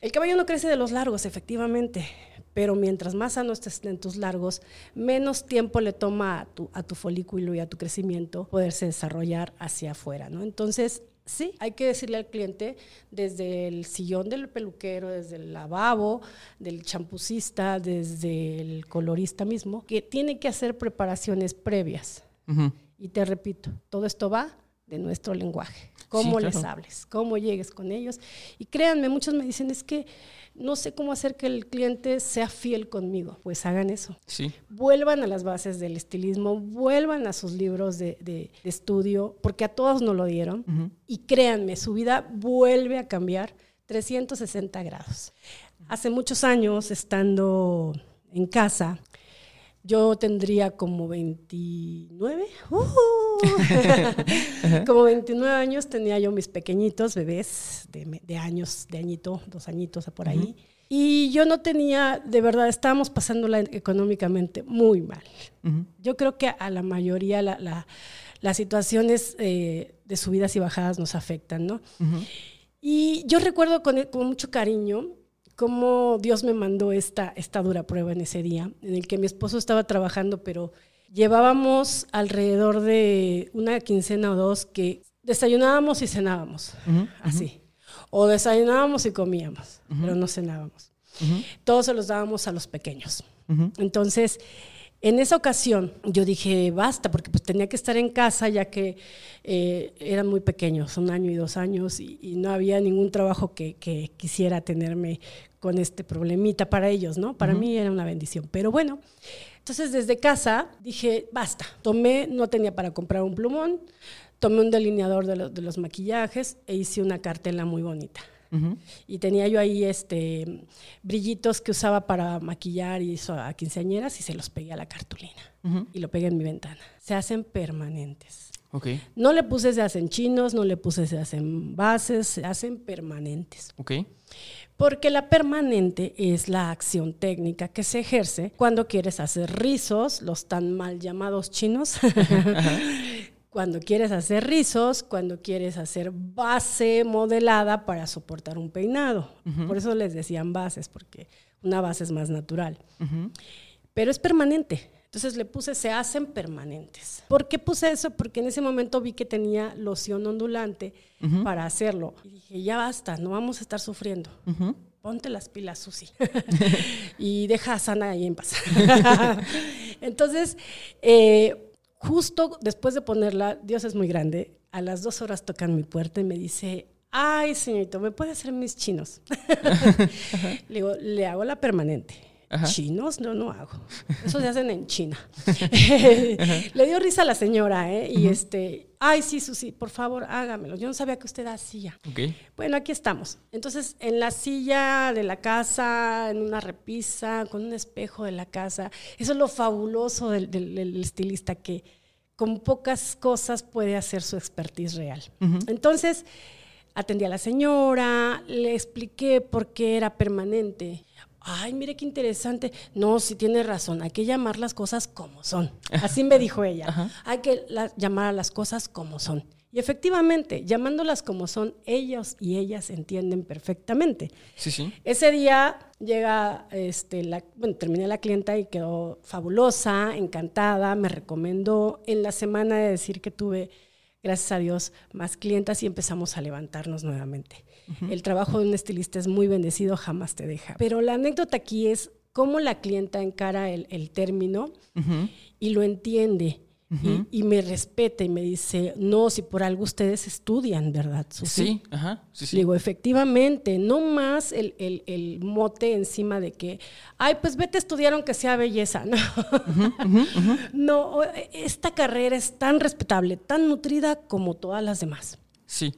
El cabello no crece de los largos, efectivamente, pero mientras más sano estés en tus largos, menos tiempo le toma a tu, a tu folículo y a tu crecimiento poderse desarrollar hacia afuera, ¿no? Entonces, Sí, hay que decirle al cliente desde el sillón del peluquero, desde el lavabo, del champucista, desde el colorista mismo, que tiene que hacer preparaciones previas. Y te repito, todo esto va de nuestro lenguaje, cómo les hables, cómo llegues con ellos. Y créanme, muchos me dicen, es que no sé cómo hacer que el cliente sea fiel conmigo. Pues hagan eso. Sí. Vuelvan a las bases del estilismo, vuelvan a sus libros de, estudio, porque a todos nos lo dieron. Y créanme, su vida vuelve a cambiar 360 grados. Hace muchos años, estando en casa, yo tendría como 29, ¡uh! como 29 años tenía yo mis pequeñitos bebés de, años, de añito, dos añitos por ahí. Y yo no tenía, de verdad, estábamos pasándola económicamente muy mal. Yo creo que a la mayoría las situaciones eh, de subidas y bajadas nos afectan, ¿no? Y yo recuerdo con, con mucho cariño cómo Dios me mandó esta, esta dura prueba en ese día, en el que mi esposo estaba trabajando, pero llevábamos alrededor de una quincena o dos que desayunábamos y cenábamos, así. O desayunábamos y comíamos, pero no cenábamos. Todos se los dábamos a los pequeños. Entonces, en esa ocasión yo dije, basta, porque pues tenía que estar en casa ya que eh, eran muy pequeños, un año y dos años, y, no había ningún trabajo que, que, quisiera tenerme con este problemita para ellos, ¿no? Para mí era una bendición. Pero bueno, entonces desde casa dije, basta. Tomé, no tenía para comprar un plumón, tomé un delineador de, de los maquillajes e hice una cartela muy bonita. Y tenía yo ahí este brillitos que usaba para maquillar y eso a quinceañeras y se los pegué a la cartulina. Y lo pegué en mi ventana. Se hacen permanentes. Ok. No le puse se hacen chinos, no le puse se hacen bases, se hacen permanentes. Ok. Porque la permanente es la acción técnica que se ejerce cuando quieres hacer rizos, los tan mal llamados chinos, cuando quieres hacer rizos, cuando quieres hacer base modelada para soportar un peinado. Por eso les decían bases, porque una base es más natural. Pero es permanente. Entonces le puse, se hacen permanentes. ¿Por qué puse eso? Porque en ese momento vi que tenía loción ondulante para hacerlo. Y dije, ya basta, no vamos a estar sufriendo. Ponte las pilas, Susi. y deja a Sana ahí en paz. Entonces, eh, justo después de ponerla, Dios es muy grande, a las dos horas tocan mi puerta y me dice, ay, señorito, ¿me puede hacer mis chinos? le digo, le hago la permanente. Chinos no, no hago. Eso se hacen en China. Le dio risa a la señora, ¿eh? Y este, ay, sí, Susi, por favor, hágamelo. Yo no sabía que usted hacía. Bueno, aquí estamos. Entonces, en la silla de la casa, en una repisa, con un espejo de la casa. Eso es lo fabuloso del, estilista, que con pocas cosas puede hacer su expertise real. Entonces, atendí a la señora, le expliqué por qué era permanente ay, mire qué interesante. No, sí tiene razón, hay que llamar las cosas como son. Así me dijo ella. Hay que llamar a las cosas como son. Y efectivamente, llamándolas como son, ellos y ellas entienden perfectamente. Sí, sí. Ese día llega, este, la, bueno, terminé la clienta y quedó fabulosa, encantada, me recomendó en la semana de decir que tuve, gracias a Dios, más clientas y empezamos a levantarnos nuevamente. El trabajo de un estilista es muy bendecido, jamás te deja. Pero la anécdota aquí es cómo la clienta encara el, término y lo entiende. y, me respeta y me dice, no, si por algo ustedes estudian, ¿verdad? Sí, ajá, sí, sí. Digo, efectivamente, no más el, mote encima de que, ay, pues vete a estudiar aunque sea belleza. No, no, esta carrera es tan respetable, tan nutrida como todas las demás. Sí.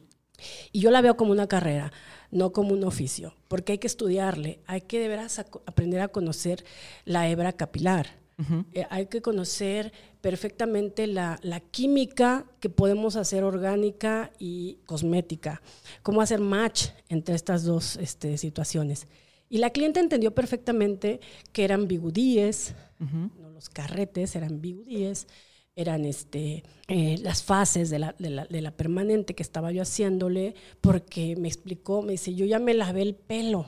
Y yo la veo como una carrera, no como un oficio, porque hay que estudiarle, hay que de veras aprender a conocer la hebra capilar. Eh, hay que conocer perfectamente la, química que podemos hacer orgánica y cosmética, cómo hacer match entre estas dos este, situaciones. Y la cliente entendió perfectamente que eran bigudíes, no los carretes, eran bigudíes, eran este, eh, las fases de la, de, la, de la, permanente que estaba yo haciéndole, porque me explicó, me dice, yo ya me lavé el pelo.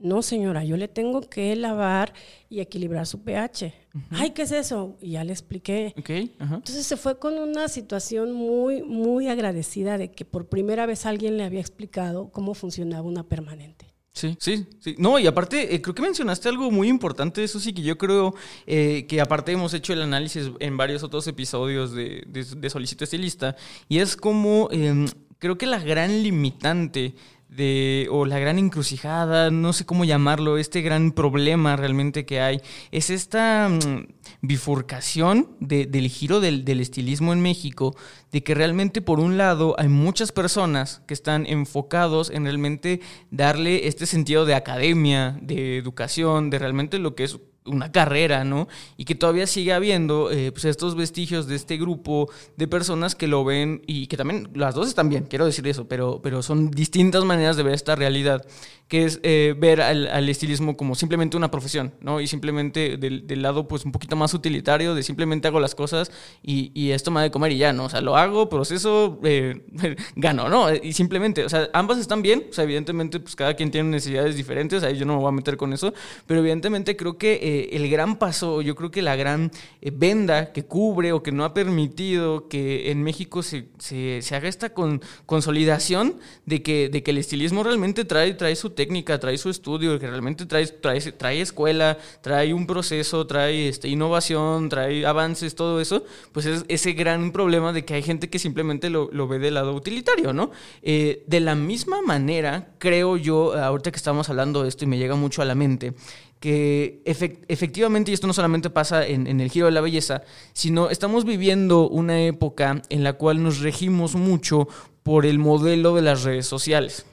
No, señora, yo le tengo que lavar y equilibrar su pH. Ay, ¿qué es eso? Y ya le expliqué. Entonces se fue con una situación muy, muy agradecida de que por primera vez alguien le había explicado cómo funcionaba una permanente. Sí, sí, sí. No, y aparte, eh, creo que mencionaste algo muy importante, eso sí, que yo creo eh, que aparte hemos hecho el análisis en varios otros episodios de, de, Solicito Estilista, y es como em, creo que la gran limitante de, o la gran encrucijada, no sé cómo llamarlo, este gran problema realmente que hay, es esta mm, bifurcación del giro del, del, estilismo en México, de que realmente por un lado hay muchas personas que están enfocados en realmente darle este sentido de academia, de educación, de realmente lo que es una carrera, ¿no? Y que todavía sigue habiendo eh, pues estos vestigios de este grupo de personas que lo ven y que también las dos están bien, quiero decir eso, pero, pero son distintas maneras de ver esta realidad, que es eh, ver al, estilismo como simplemente una profesión, ¿no? Y simplemente del, lado pues un poquito más utilitario, de simplemente hago las cosas y, y esto me ha de comer y ya, ¿no? O sea, lo hago, proceso, eh, gano, ¿no? Y simplemente, o sea, ambas están bien, o sea, evidentemente pues cada quien tiene necesidades diferentes, ahí yo no me voy a meter con eso, pero evidentemente creo que eh, el gran paso, yo creo que la gran eh, venda que cubre o que no ha permitido que en México se, se, haga esta con, consolidación de que, de que el estilismo realmente trae, trae su técnica, trae su estudio, que realmente trae, trae, trae escuela, trae un proceso, trae este, innovación, trae avances, todo eso, pues es ese gran problema de que hay gente que simplemente lo, lo ve del lado utilitario, ¿no? Eh, de la misma manera, creo yo, ahorita que estamos hablando de esto y me llega mucho a la mente, que efectivamente, y esto no solamente pasa en, el giro de la belleza, sino estamos viviendo una época en la cual nos regimos mucho por el modelo de las redes sociales.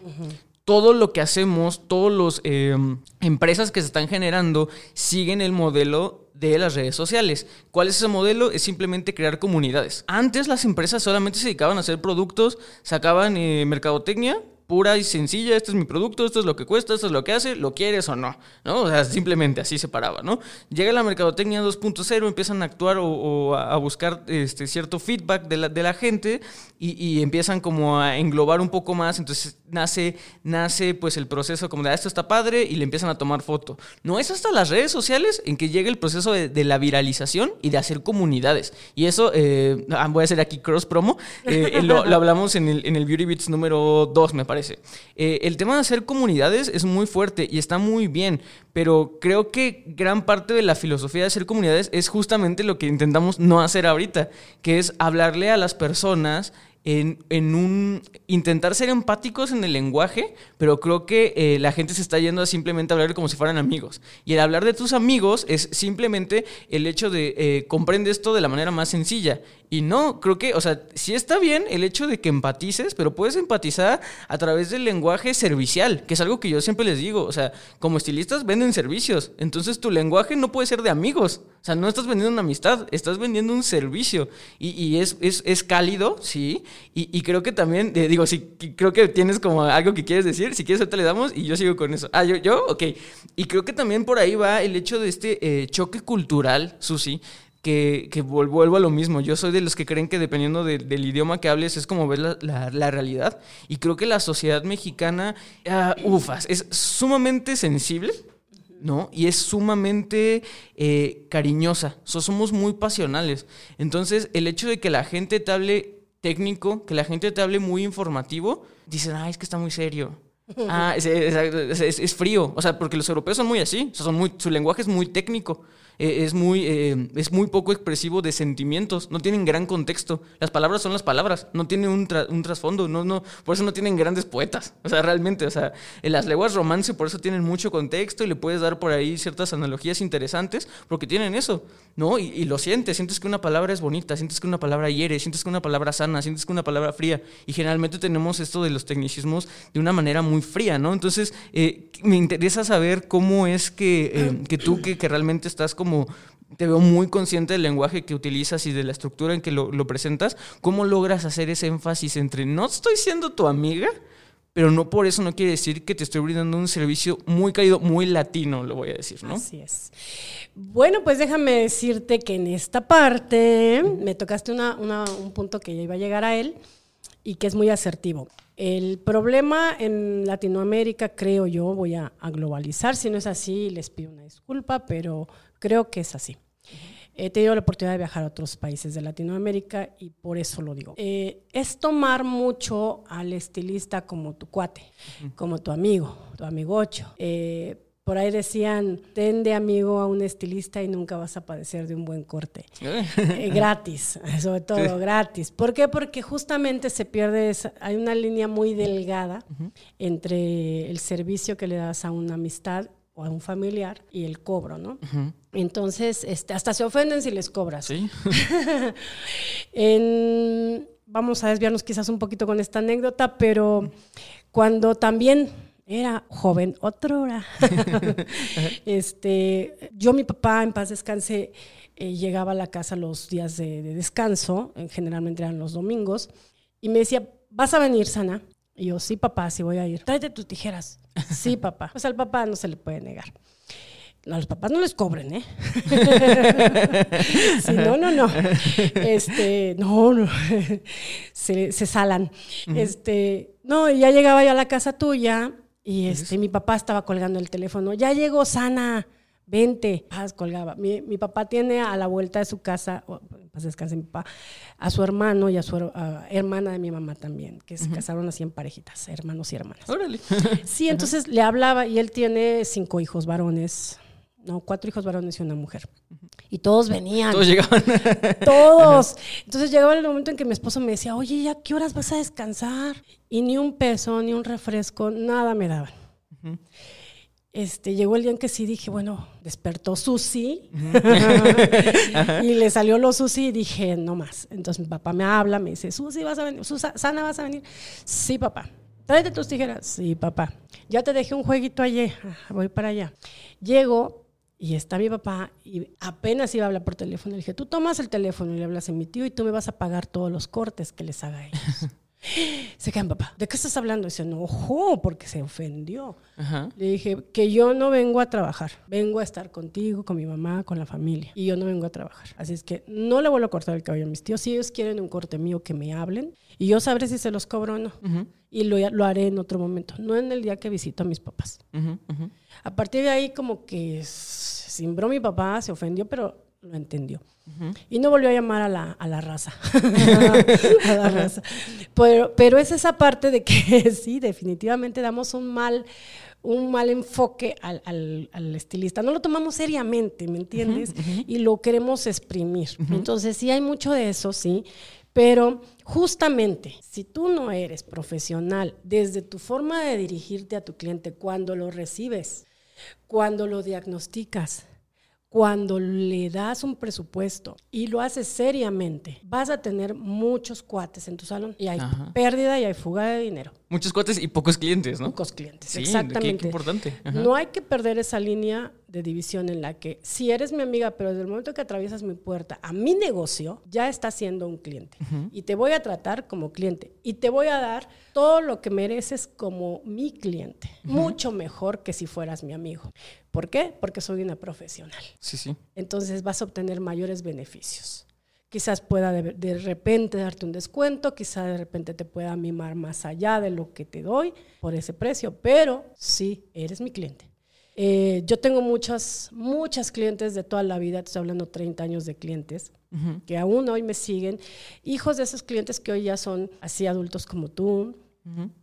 Todo lo que hacemos, todas las em, empresas que se están generando siguen el modelo de las redes sociales. ¿Cuál es ese modelo? Es simplemente crear comunidades. Antes las empresas solamente se dedicaban a hacer productos, sacaban eh, mercadotecnia, pura y sencilla, este es mi producto, esto es lo que cuesta, esto es lo que hace, lo quieres o no, ¿no? O sea, simplemente así se paraba, ¿no? Llega la mercadotecnia 2.0, empiezan a actuar o, a buscar este, cierto feedback de la, de la gente y, empiezan como a englobar un poco más, entonces nace, nace pues el proceso como de, ah, esto está padre y le empiezan a tomar foto. No es hasta las redes sociales en que llega el proceso de, la viralización y de hacer comunidades. Y eso, eh, ah, voy a hacer aquí cross promo, eh, lo, hablamos en el, en el Beauty Beats número 2, me parece eh, el tema de hacer comunidades es muy fuerte y está muy bien, pero creo que gran parte de la filosofía de hacer comunidades es justamente lo que intentamos no hacer ahorita, que es hablarle a las personas en, un intentar ser empáticos en el lenguaje, pero creo que eh, la gente se está yendo a simplemente hablar como si fueran amigos. Y el hablar de tus amigos es simplemente el hecho de eh, comprende esto de la manera más sencilla. Y no, creo que, o sea, sí está bien el hecho de que empatices, pero puedes empatizar a través del lenguaje servicial, que es algo que yo siempre les digo. O sea, como estilistas venden servicios, entonces tu lenguaje no puede ser de amigos. O sea, no estás vendiendo una amistad, estás vendiendo un servicio. Y, es, es, cálido, sí. Y, creo que también, eh, digo, si creo que tienes como algo que quieres decir, si quieres ahorita le damos y yo sigo con eso. Ah, yo, yo, ok. Y creo que también por ahí va el hecho de este eh, choque cultural, Susi, que, que, vuelvo a lo mismo. Yo soy de los que creen que dependiendo del idioma que hables es como ves la, la, realidad. Y creo que la sociedad mexicana, uh, ufas, es sumamente sensible ¿no? Y es sumamente eh, cariñosa, somos muy pasionales. Entonces, el hecho de que la gente te hable técnico, que la gente te hable muy informativo, dicen, ay, es que está muy serio. Ah, es, es, frío. O sea, porque los europeos son muy así. son muy, su lenguaje es muy técnico. Eh, es, muy, eh, es muy poco expresivo de sentimientos, no tienen gran contexto. Las palabras son las palabras, no tienen un, un trasfondo, no, no, por eso no tienen grandes poetas. O sea, realmente, o sea, en las lenguas romance por eso tienen mucho contexto y le puedes dar por ahí ciertas analogías interesantes porque tienen eso, ¿no? Y, lo sientes, sientes que una palabra es bonita, sientes que una palabra hiere, sientes que una palabra sana, sientes que una palabra fría. Y generalmente tenemos esto de los tecnicismos de una manera muy fría, ¿no? Entonces, eh, me interesa saber cómo es que, que tú, que, que realmente estás como te veo muy consciente del lenguaje que utilizas y de la estructura en que lo, presentas, ¿cómo logras hacer ese énfasis entre no estoy siendo tu amiga, pero no por eso no quiere decir que te estoy brindando un servicio muy caído, muy latino, lo voy a decir, ¿no? Así es. Bueno, pues déjame decirte que en esta parte me tocaste un punto que ya iba a llegar a él y que es muy asertivo. El problema en Latinoamérica, creo yo, voy a globalizar, si no es así, les pido una disculpa, pero Creo que es así. He tenido la oportunidad de viajar a otros países de Latinoamérica y por eso lo digo. Eh, es tomar mucho al estilista como tu cuate, como tu amigo, tu amigocho. Eh, por ahí decían, ten de amigo a un estilista y nunca vas a padecer de un buen corte. Eh, gratis, sobre todo gratis. ¿Por qué? Porque justamente se pierde, hay una línea muy delgada entre el servicio que le das a una amistad o a un familiar y el cobro, ¿no? Entonces, este, hasta se ofenden si les cobras. Sí. vamos a desviarnos quizás un poquito con esta anécdota, pero cuando también era joven, otra hora, este, yo, mi papá, en paz descanse, eh, llegaba a la casa los días de, de descanso, generalmente eran los domingos, y me decía, ¿vas a venir, Sana? Y yo, sí, papá, sí voy a ir. Tráete tus tijeras. Sí, papá. Pues al papá no se le puede negar. a los papás no les cobren, ¿eh? sí, no, no, no. Este, no, no. se, se salan. Este, no, ya llegaba yo a la casa tuya y este, mi papá estaba colgando el teléfono. Ya llegó sana. Vente. Ah, colgaba. Mi, mi papá tiene a la vuelta de su casa, o, pues descanse mi papá, a su hermano y a su a hermana de mi mamá también, que se casaron así en parejitas, hermanos y hermanas. Órale. Sí, entonces le hablaba y él tiene cinco hijos varones, no, cuatro hijos varones y una mujer. Y todos venían. Todos llegaban. Todos. Entonces llegaba el momento en que mi esposo me decía, oye, ¿ya qué horas vas a descansar? Y ni un peso, ni un refresco, nada me daban. Este, llegó el día en que sí dije, bueno, despertó Susi y le salió lo Susi y dije, no más. Entonces mi papá me habla, me dice, Susi, ¿vas a venir? Susana, ¿vas a venir? Sí, papá. Tráete tus tijeras. Sí, papá. Ya te dejé un jueguito ayer. Ah, Voy para allá. Llego y está mi papá y apenas iba a hablar por teléfono. Le dije, tú tomas el teléfono y le hablas a mi tío y tú me vas a pagar todos los cortes que les haga a ellos. Se quedan, papá. ¿De qué estás hablando? Dice, no, ojo, porque se ofendió. Ajá. Le dije que yo no vengo a trabajar, vengo a estar contigo, con mi mamá, con la familia. Y yo no vengo a trabajar. Así es que no le vuelvo a cortar el cabello a mis tíos. Si ellos quieren un corte mío, que me hablen. Y yo sabré si se los cobro o no. Y lo, lo haré en otro momento, no en el día que visito a mis papás. Ujú, ujú. A partir de ahí como que se cimbró mi papá, se ofendió, pero lo entendió. Y no volvió a llamar a la, a la raza. a la raza. Pero, pero es esa parte de que sí, definitivamente damos un mal, un mal enfoque al, al- al estilista. No lo tomamos seriamente, ¿me entiendes? Y lo queremos exprimir. Entonces sí hay mucho de eso, sí. Pero justamente, si tú no eres profesional desde tu forma de dirigirte a tu cliente cuando lo recibes, cuando lo diagnosticas, cuando le das un presupuesto y lo haces seriamente, vas a tener muchos cuates en tu salón y hay Ajá. pérdida y hay fuga de dinero. Muchos cuates y pocos clientes, ¿no? Pocos clientes. Sí, Exactamente. qué importante. Ajá. No hay que perder esa línea de división en la que si eres mi amiga, pero desde el momento que atraviesas mi puerta a mi negocio, ya estás siendo un cliente. Y te voy a tratar como cliente. Y te voy a dar todo lo que mereces como mi cliente. Mucho mejor que si fueras mi amigo. ¿Por qué? Porque soy una profesional Sí, sí. entonces vas a obtener mayores beneficios. Quizás pueda de, de repente darte un descuento, quizás de repente te pueda mimar más allá de lo que te doy por ese precio, pero sí, eres mi cliente. Eh, yo tengo muchas, muchas clientes de toda la vida, estoy hablando 30 años de clientes, que aún hoy me siguen, hijos de esos clientes que hoy ya son así adultos como tú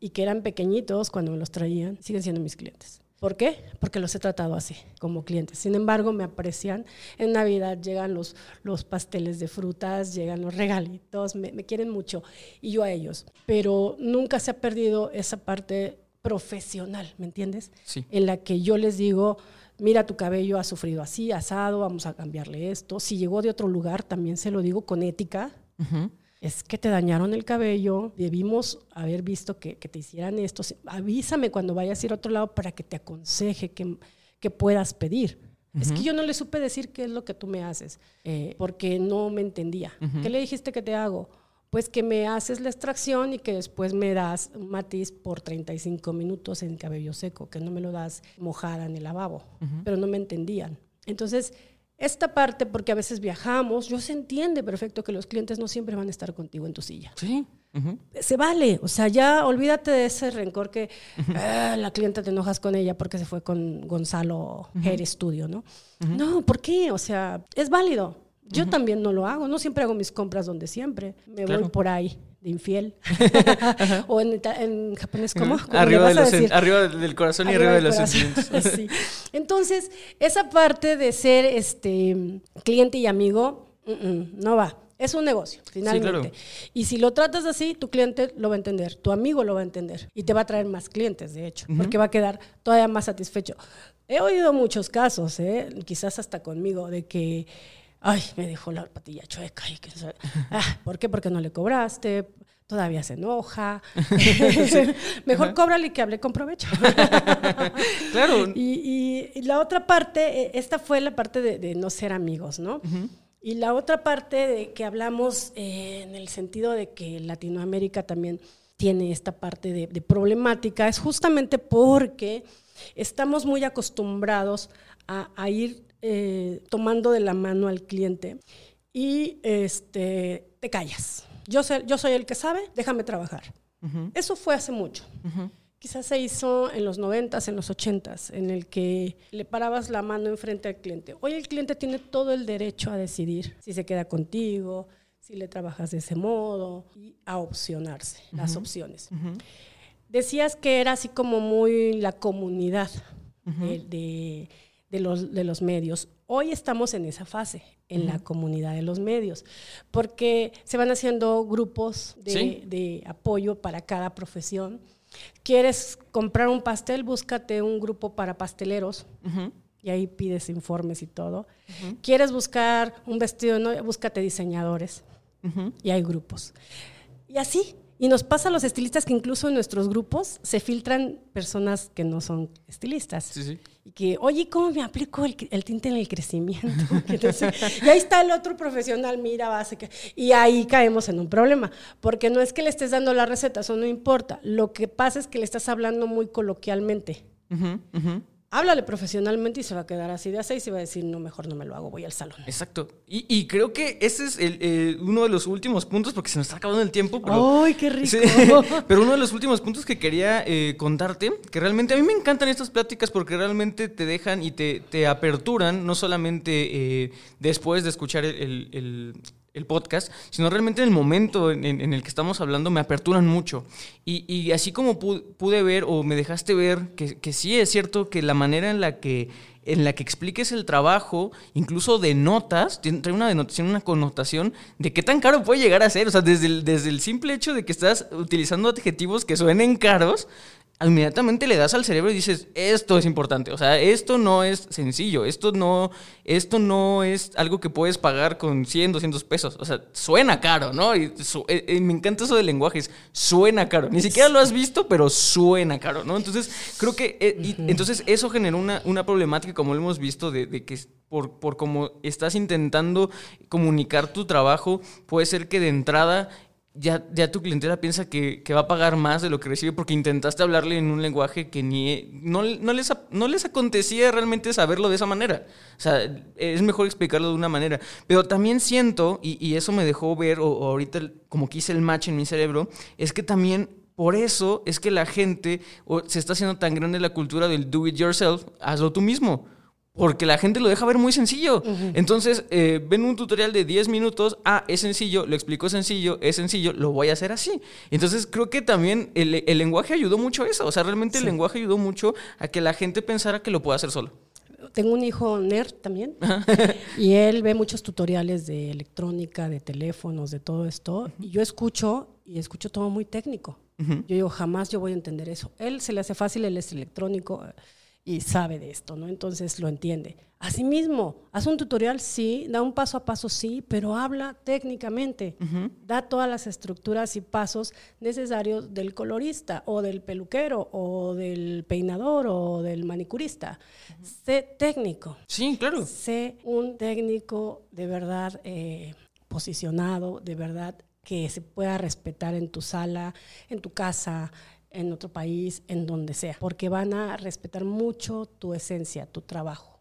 y que eran pequeñitos cuando me los traían, siguen siendo mis clientes. ¿Por qué? Porque los he tratado así, como clientes. Sin embargo, me aprecian. En Navidad llegan los, los pasteles de frutas, llegan los regalitos, me, me quieren mucho y yo a ellos. Pero nunca se ha perdido esa parte profesional, ¿me entiendes? Sí. En la que yo les digo, mira, tu cabello ha sufrido así, asado, vamos a cambiarle esto. Si llegó de otro lugar, también se lo digo con ética. Ujú. Es que te dañaron el cabello, debimos haber visto que, que te hicieran esto. Avísame cuando vayas a ir a otro lado para que te aconseje que, que puedas pedir. Es que yo no le supe decir qué es lo que tú me haces, eh, porque no me entendía. ¿Qué le dijiste que te hago? Pues que me haces la extracción y que después me das un matiz por 35 minutos en cabello seco, que no me lo das mojada en el lavabo, pero no me entendían. Entonces, esta parte, porque a veces viajamos, yo se entiende perfecto que los clientes no siempre van a estar contigo en tu silla. Sí. Se vale, o sea, ya olvídate de ese rencor que "Ah, la clienta te enojas con ella porque se fue con Gonzalo Hair Studio, ¿no? No, ¿por qué? O sea, es válido. Yo también no lo hago, no siempre hago mis compras donde siempre. Me voy Claro. por ahí de infiel. o en, en japonés, ¿cómo? ¿Cómo le Arriba, de los, arriba del corazón y arriba de los sentimientos. Sí. Entonces, esa parte de ser este cliente y amigo, no va. Es un negocio, finalmente. claro. Y si lo tratas así, tu cliente lo va a entender, tu amigo lo va a entender y te va a traer más clientes, de hecho, porque va a quedar todavía más satisfecho. He oído muchos casos, ¿eh? quizás hasta conmigo, de que, ay, me dejó la patilla chueca. Y que, ah, ¿Por qué? Porque no le cobraste, todavía se enoja. Mejor cóbrale y que hable con provecho. Claro. Y, y- y la otra parte, eh, esta fue la parte de, de no ser amigos, ¿no? Y la otra parte de que hablamos eh, en el sentido de que Latinoamérica también tiene esta parte de, de problemática es justamente porque estamos muy acostumbrados a, a ir eh, tomando de la mano al cliente y este, te callas. Yo, sé- yo soy el que sabe, déjame trabajar. Eso fue hace mucho. quizás se hizo en los noventas, en los ochentas, en el que le parabas la mano enfrente al cliente. Hoy el cliente tiene todo el derecho a decidir si se queda contigo, si le trabajas de ese modo y a opcionarse, las opciones. Decías que era así como muy la comunidad de, los, de los medios. Hoy estamos en esa fase, en la comunidad de los medios, porque se van haciendo grupos de, apoyo para cada profesión. ¿Quieres comprar un pastel? Búscate un grupo para pasteleros. Y ahí pides informes y todo. ¿Quieres buscar un vestido? No, búscate diseñadores. Y hay grupos. Y así, y nos pasa a los estilistas que incluso en nuestros grupos se filtran personas que no son estilistas. Sí, sí. Y que, oye, ¿cómo me aplico el, tinte en el crecimiento? y ahí está el otro profesional, mira, base. Y ahí caemos en un problema, porque no es que le estés dando la receta, eso no importa. Lo que pasa es que le estás hablando muy coloquialmente háblale profesionalmente y se va a quedar así de a seis y va a decir, no, mejor no me lo hago, voy al salón. Exacto. Y, creo que ese es el, uno de los últimos puntos, porque se nos está acabando el tiempo. Pero, ¡Ay, qué rico! pero uno de los últimos puntos que quería eh, contarte, que realmente a mí me encantan estas pláticas porque realmente te dejan y te, te aperturan, no solamente eh, después de escuchar el el podcast, sino realmente en el momento en, el que estamos hablando me aperturan mucho. Y, así como pude, ver o me dejaste ver que, que, sí es cierto que la manera en la que, en la que expliques el trabajo, incluso de notas, trae una denotación, una connotación de qué tan caro puede llegar a ser. O sea, desde el, desde el simple hecho de que estás utilizando adjetivos que suenen caros, inmediatamente le das al cerebro y dices, esto es importante, o sea, esto no es sencillo, esto no, esto no es algo que puedes pagar con 100, 200 pesos, o sea, suena caro, ¿no? Y, eh, eh, me encanta eso de lenguajes, suena caro, ni siquiera lo has visto, pero suena caro, ¿no? Entonces, creo que, eh, entonces eso generó una, una problemática, como lo hemos visto, de, de que por, por cómo estás intentando comunicar tu trabajo, puede ser que de entrada ya, ya tu clientela piensa que, va a pagar más de lo que recibe porque intentaste hablarle en un lenguaje que ni no, no, les, no les acontecía realmente saberlo de esa manera. O sea, es mejor explicarlo de una manera. Pero también siento, y, eso me dejó ver, o, ahorita como que hice el match en mi cerebro, es que también por eso es que la gente se está haciendo tan grande la cultura del do it yourself, hazlo tú mismo. Porque la gente lo deja ver muy sencillo. Entonces, eh, ven un tutorial de 10 minutos, ah, es sencillo, lo explico sencillo, es sencillo, lo voy a hacer así. Entonces, creo que también el, lenguaje ayudó mucho a eso. O sea, realmente el lenguaje ayudó mucho a que la gente pensara que lo pueda hacer solo. Tengo un hijo nerd también y él ve muchos tutoriales de electrónica, de teléfonos, de todo esto. Y yo escucho y escucho todo muy técnico. Yo digo, jamás yo voy a entender eso. Él se le hace fácil, él es electrónico y sabe de esto, ¿no? Entonces lo entiende. Asimismo, haz un tutorial, sí, da un paso a paso, sí, pero habla técnicamente. Da todas las estructuras y pasos necesarios del colorista o del peluquero o del peinador o del manicurista. Sé técnico. Sí, claro. Sé un técnico de verdad eh, posicionado, de verdad que se pueda respetar en tu sala, en tu casa, en otro país, en donde sea, porque van a respetar mucho tu esencia, tu trabajo.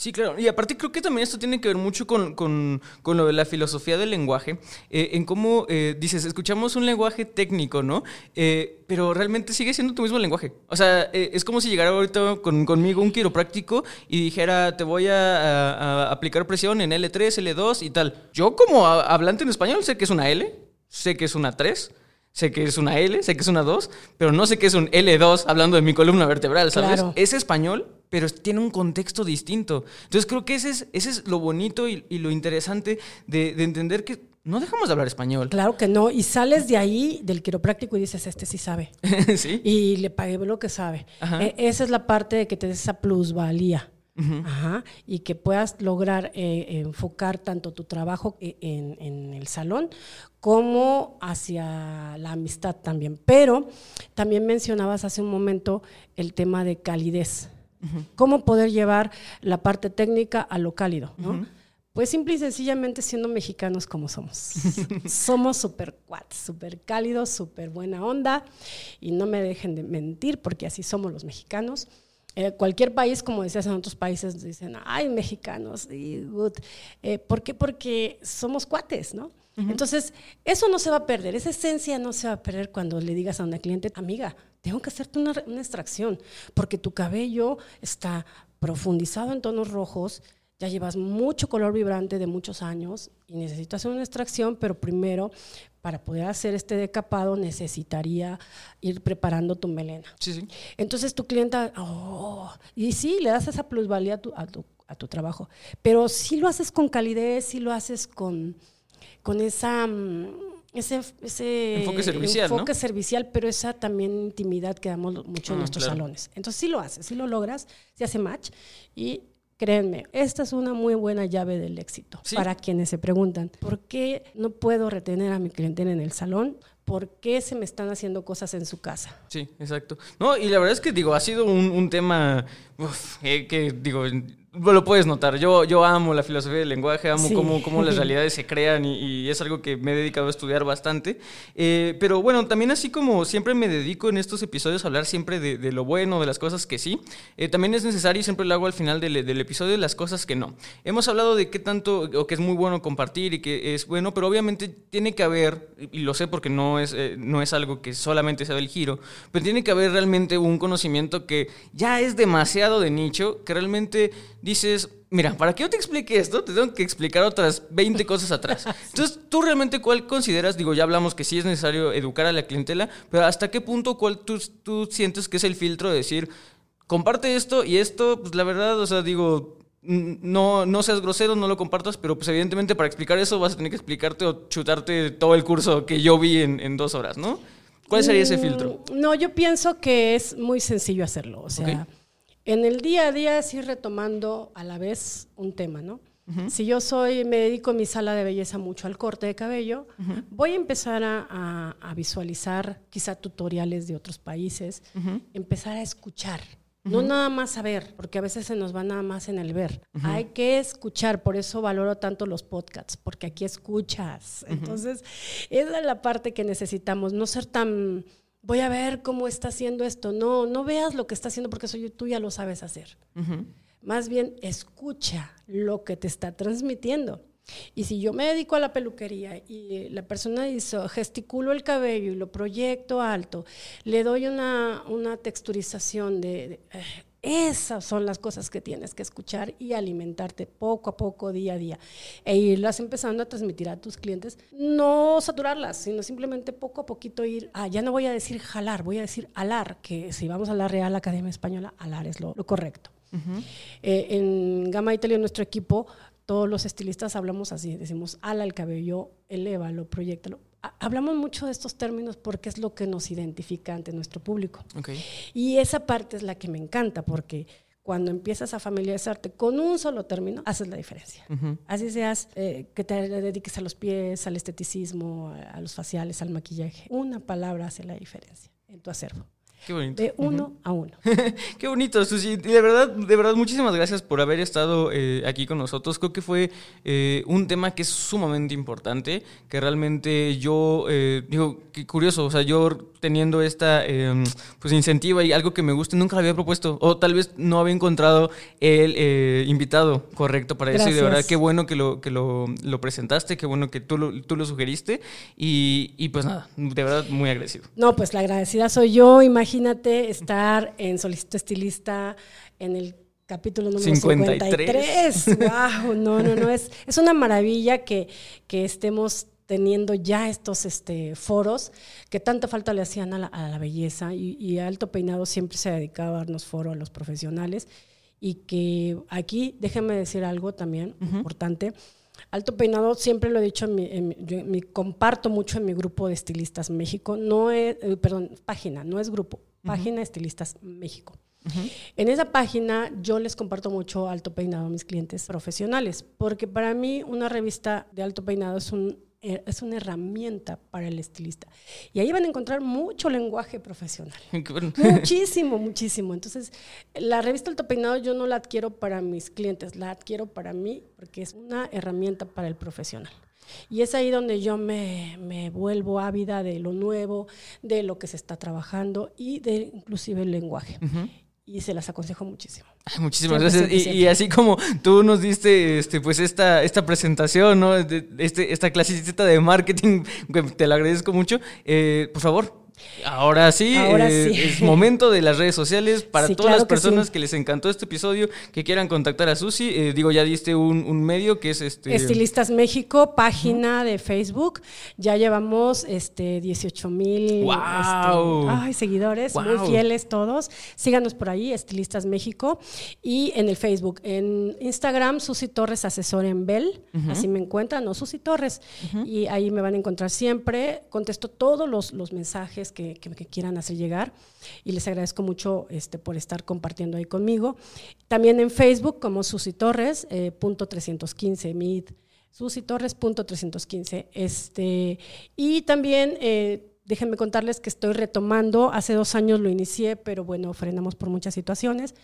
Sí, claro. Y aparte creo que también esto tiene que ver mucho con, con, con lo de la filosofía del lenguaje, eh, en cómo eh, dices, escuchamos un lenguaje técnico, ¿no? Eh, pero realmente sigue siendo tu mismo lenguaje. O sea, es como si llegara ahorita con, conmigo un quiropráctico y dijera, te voy a, a, aplicar presión en L3, L2 y tal. Yo como hablante en español sé que es una L, sé que es una 3, Sé que es una L, sé que es una 2, pero no sé qué es un L2 hablando de mi columna vertebral, ¿sabes? Es español, pero tiene un contexto distinto. Entonces creo que ese es, ese es lo bonito y, lo interesante de, entender que no dejamos de hablar español. Claro que no. Y sales de ahí, del quiropráctico, y dices, este sí sabe. sí. Y le pagué lo que sabe. E, esa es la parte de que te des esa plusvalía. Ajá, y que puedas lograr eh, enfocar tanto tu trabajo e, en, el salón como hacia la amistad también. Pero también mencionabas hace un momento el tema de calidez. ¿Cómo poder llevar la parte técnica a lo cálido? Pues simple y sencillamente siendo mexicanos como somos. somos súper cuates, súper cálidos, súper buena onda. Y no me dejen de mentir porque así somos los mexicanos. Eh, cualquier país, como decías en otros países, dicen, ay, mexicanos, y good. Eh, ¿Por qué? Porque somos cuates, ¿no? Entonces, eso no se va a perder, esa esencia no se va a perder cuando le digas a una cliente, amiga, tengo que hacerte una, una extracción, porque tu cabello está profundizado en tonos rojos, ya llevas mucho color vibrante de muchos años y necesito hacer una extracción, pero primero, para poder hacer este decapado, necesitaría ir preparando tu melena. Sí, sí. Entonces tu clienta, oh, y sí, le das esa plusvalía a tu, a tu, a tu trabajo, pero si lo haces con calidez, si lo haces con, con esa... mm, Ese, ese Enfoque servicial, ¿no? enfoque servicial, pero esa también intimidad que damos mucho en Ah, nuestros claro. salones. Entonces sí lo haces, sí lo logras, se hace match y créanme, esta es una muy buena llave del éxito Sí. para quienes se preguntan, ¿por qué no puedo retener a mi clientela en el salón? ¿Por qué se me están haciendo cosas en su casa? Sí, exacto. No, y la verdad es que, digo, ha sido un, un tema uf, eh, que, digo, lo puedes notar. Yo, yo amo la filosofía del lenguaje, amo Sí. cómo, cómo las realidades se crean y, y es algo que me he dedicado a estudiar bastante. Eh, pero bueno, también así como siempre me dedico en estos episodios a hablar siempre de, de lo bueno, de las cosas que sí, eh, también es necesario, y siempre lo hago al final del, del episodio, de las cosas que no. Hemos hablado de qué tanto, o que es muy bueno compartir y que es bueno, pero obviamente tiene que haber, y lo sé porque no es, eh, no es algo que solamente sea del giro, pero tiene que haber realmente un conocimiento que ya es demasiado de nicho, que realmente dices, mira, para que yo te explique esto, te tengo que explicar otras 20 cosas atrás. Entonces, ¿tú realmente cuál consideras? Digo, ya hablamos que sí es necesario educar a la clientela, pero ¿hasta qué punto cuál tú, tú sientes que es el filtro de decir, comparte esto y esto, pues la verdad, o sea, digo, no, no seas grosero, no lo compartas, pero pues evidentemente para explicar eso vas a tener que explicarte o chutarte todo el curso que yo vi en, en dos horas, ¿no? ¿Cuál sería ese filtro? Mm, No, yo pienso que es muy sencillo hacerlo. O sea, Ok. En el día a día es ir retomando a la vez un tema, ¿no? Si yo soy, me dedico en mi sala de belleza mucho al corte de cabello, voy a empezar a, a- a visualizar quizá tutoriales de otros países, empezar a escuchar. No nada más saber, porque a veces se nos va nada más en el ver. Hay que escuchar, por eso valoro tanto los podcasts, porque aquí escuchas. Entonces, esa es la parte que necesitamos, no ser tan, voy a ver cómo está haciendo esto. No, no veas lo que está haciendo porque eso tú ya lo sabes hacer. Más bien, escucha lo que te está transmitiendo. Y si yo me dedico a la peluquería y la persona hizo, gesticulo el cabello y lo proyecto alto, le doy una, una texturización de... de- eh, esas son las cosas que tienes que escuchar y alimentarte poco a poco, día a día, e irlas empezando a transmitir a tus clientes. No saturarlas, sino simplemente poco a poquito ir, ah, ya no voy a decir jalar, voy a decir alar, que si vamos a la Real Academia Española, alar es lo, lo correcto. Eh, en Gama Italia, nuestro equipo, todos los estilistas hablamos así, decimos, ala el cabello, elévalo, proyectalo. Ha- Hablamos mucho de estos términos porque es lo que nos identifica ante nuestro público. Ok. Y esa parte es la que me encanta porque cuando empiezas a familiarizarte con un solo término, haces la diferencia. Ujú. Así seas eh, que te dediques a los pies, al esteticismo, a los faciales, al maquillaje. Una palabra hace la diferencia en tu acervo. Qué bonito. De uno a uno. Qué bonito, Susi. De verdad, de verdad, muchísimas gracias por haber estado eh, aquí con nosotros. Creo que fue eh, un tema que es sumamente importante, que realmente yo, eh, digo, qué curioso, o sea, yo teniendo esta, eh, pues, incentiva y algo que me gusta, nunca lo había propuesto, o tal vez no había encontrado el eh, invitado correcto para eso, y de Gracias. verdad, qué bueno que lo, que lo, lo presentaste, qué bueno que tú lo, tú lo sugeriste, y, y pues nada, de verdad, muy agradecido. No, pues la agradecida soy yo. Imagínate estar en Solicito Estilista en el capítulo número 53. 53. ¡Wow! No, no, no. Es, es una maravilla que, que estemos teniendo ya estos este, foros que tanta falta le hacían a la, a la belleza y, y Alto Peinado siempre se dedicaba a darnos foro a los profesionales y que aquí, déjenme decir algo también importante, Alto Peinado, siempre lo he dicho, en mi, en mi- yo mi- comparto mucho en mi grupo de estilistas México, no es, eh, perdón, página, no es grupo, página Estilistas México. En esa página yo les comparto mucho Alto Peinado a mis clientes profesionales, porque para mí una revista de Alto Peinado es un es una herramienta para el estilista. Y ahí van a encontrar mucho lenguaje profesional. Muchísimo, muchísimo. Entonces, la revista Alto Peinado yo no la adquiero para mis clientes, la adquiero para mí porque es una herramienta para el profesional. Y es ahí donde yo me, me vuelvo ávida de lo nuevo, de lo que se está trabajando y de inclusive el lenguaje. Y se las aconsejo muchísimo. muchísimas gracias. Y, así como tú nos diste este, pues esta, esta presentación, ¿no? este, esta clasicita de marketing, te lo agradezco mucho. Eh, por favor, Ahora sí, eh, es momento de las redes sociales para todas las personas que, les encantó este episodio, que quieran contactar a Susi. Eh, digo, ya diste un, medio que es este. Estilistas México, página de Facebook. Ya llevamos este 18 mil este, seguidores, muy fieles todos. Síganos por ahí, Estilistas México. Y en el Facebook, en Instagram, Susi Torres Asesor en Bell. Así me encuentran, no Susi Torres. Y ahí me van a encontrar siempre. Contesto todos los, los mensajes que, quieran hacer llegar y les agradezco mucho este, por estar compartiendo ahí conmigo. También en Facebook como Susi Torres, eh, punto 315, Meet, Susi Torres, punto 315. Este, y también... Eh, déjenme contarles que estoy retomando, hace dos años lo inicié, pero bueno, frenamos por muchas situaciones,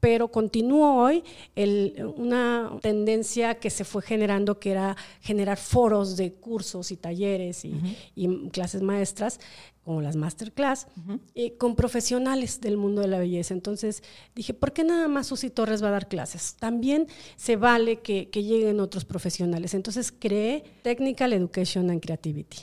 pero continúo hoy una tendencia que se fue generando, que era generar foros de cursos y talleres y clases maestras, como las masterclass, eh, con profesionales del mundo de la belleza. Entonces dije, ¿por qué nada más Susi Torres va a dar clases? También se vale que, lleguen otros profesionales. Entonces creé Technical Education and Creativity,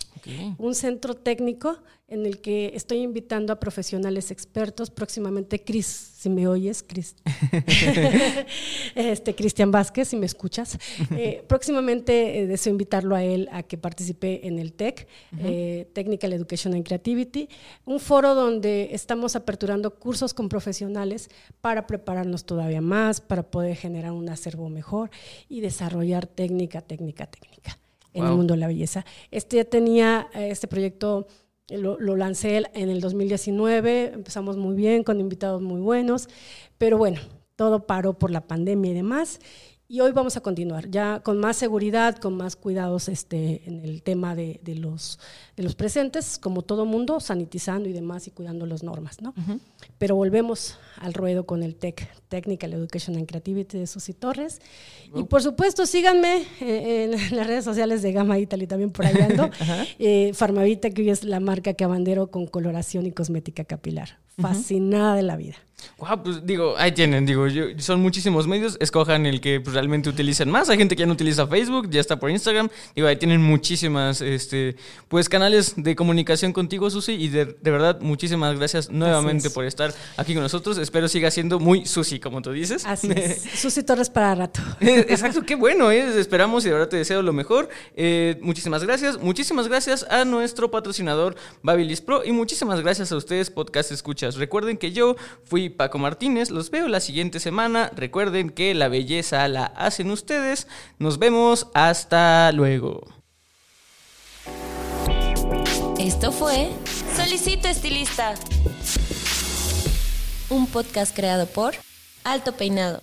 un centro técnico en el que estoy invitando a profesionales expertos, próximamente Cris, si me oyes, Cris, este, Cristian Vázquez, si me escuchas. Eh, próximamente eh, deseo invitarlo a él a que participe en el TEC, eh, Technical Education and Creativity, un foro donde estamos aperturando cursos con profesionales para prepararnos todavía más, para poder generar un acervo mejor y desarrollar técnica, técnica, técnica en el mundo de la belleza. Este ya tenía este proyecto lo, lancé en el 2019, empezamos muy bien, con invitados muy buenos, pero bueno, todo paró por la pandemia y demás. Y hoy vamos a continuar, ya con más seguridad, con más cuidados este, en el tema de, los, de los presentes, como todo mundo, sanitizando y demás y cuidando las normas. ¿no? Pero volvemos al ruedo con el TEC, Technical Education and Creativity de Susi Torres. Y por supuesto, síganme en, las redes sociales de Gama Italy, también por ahí ando. eh, Farmavita, que hoy es la marca que abandero con coloración y cosmética capilar. Fascinada de la vida. Wow, pues digo, ahí tienen, digo, son muchísimos medios, escojan el que pues, realmente utilicen más. Hay gente que ya no utiliza Facebook, ya está por Instagram. Digo, ahí tienen muchísimas, este, pues canales de comunicación contigo, Susi, y de, verdad, muchísimas gracias nuevamente por estar aquí con nosotros. Espero siga siendo muy Susi, como tú dices. Así es. Susi Torres para rato. Exacto, qué bueno, ¿eh? esperamos y de verdad te deseo lo mejor. Eh, muchísimas gracias, muchísimas gracias a nuestro patrocinador Babilis Pro y muchísimas gracias a ustedes, podcast escuchas. Recuerden que yo fui Paco Martínez. Los veo la siguiente semana. Recuerden que la belleza la hacen ustedes. Nos vemos. Hasta luego. Esto fue Solicito Estilista. Un podcast creado por Alto Peinado.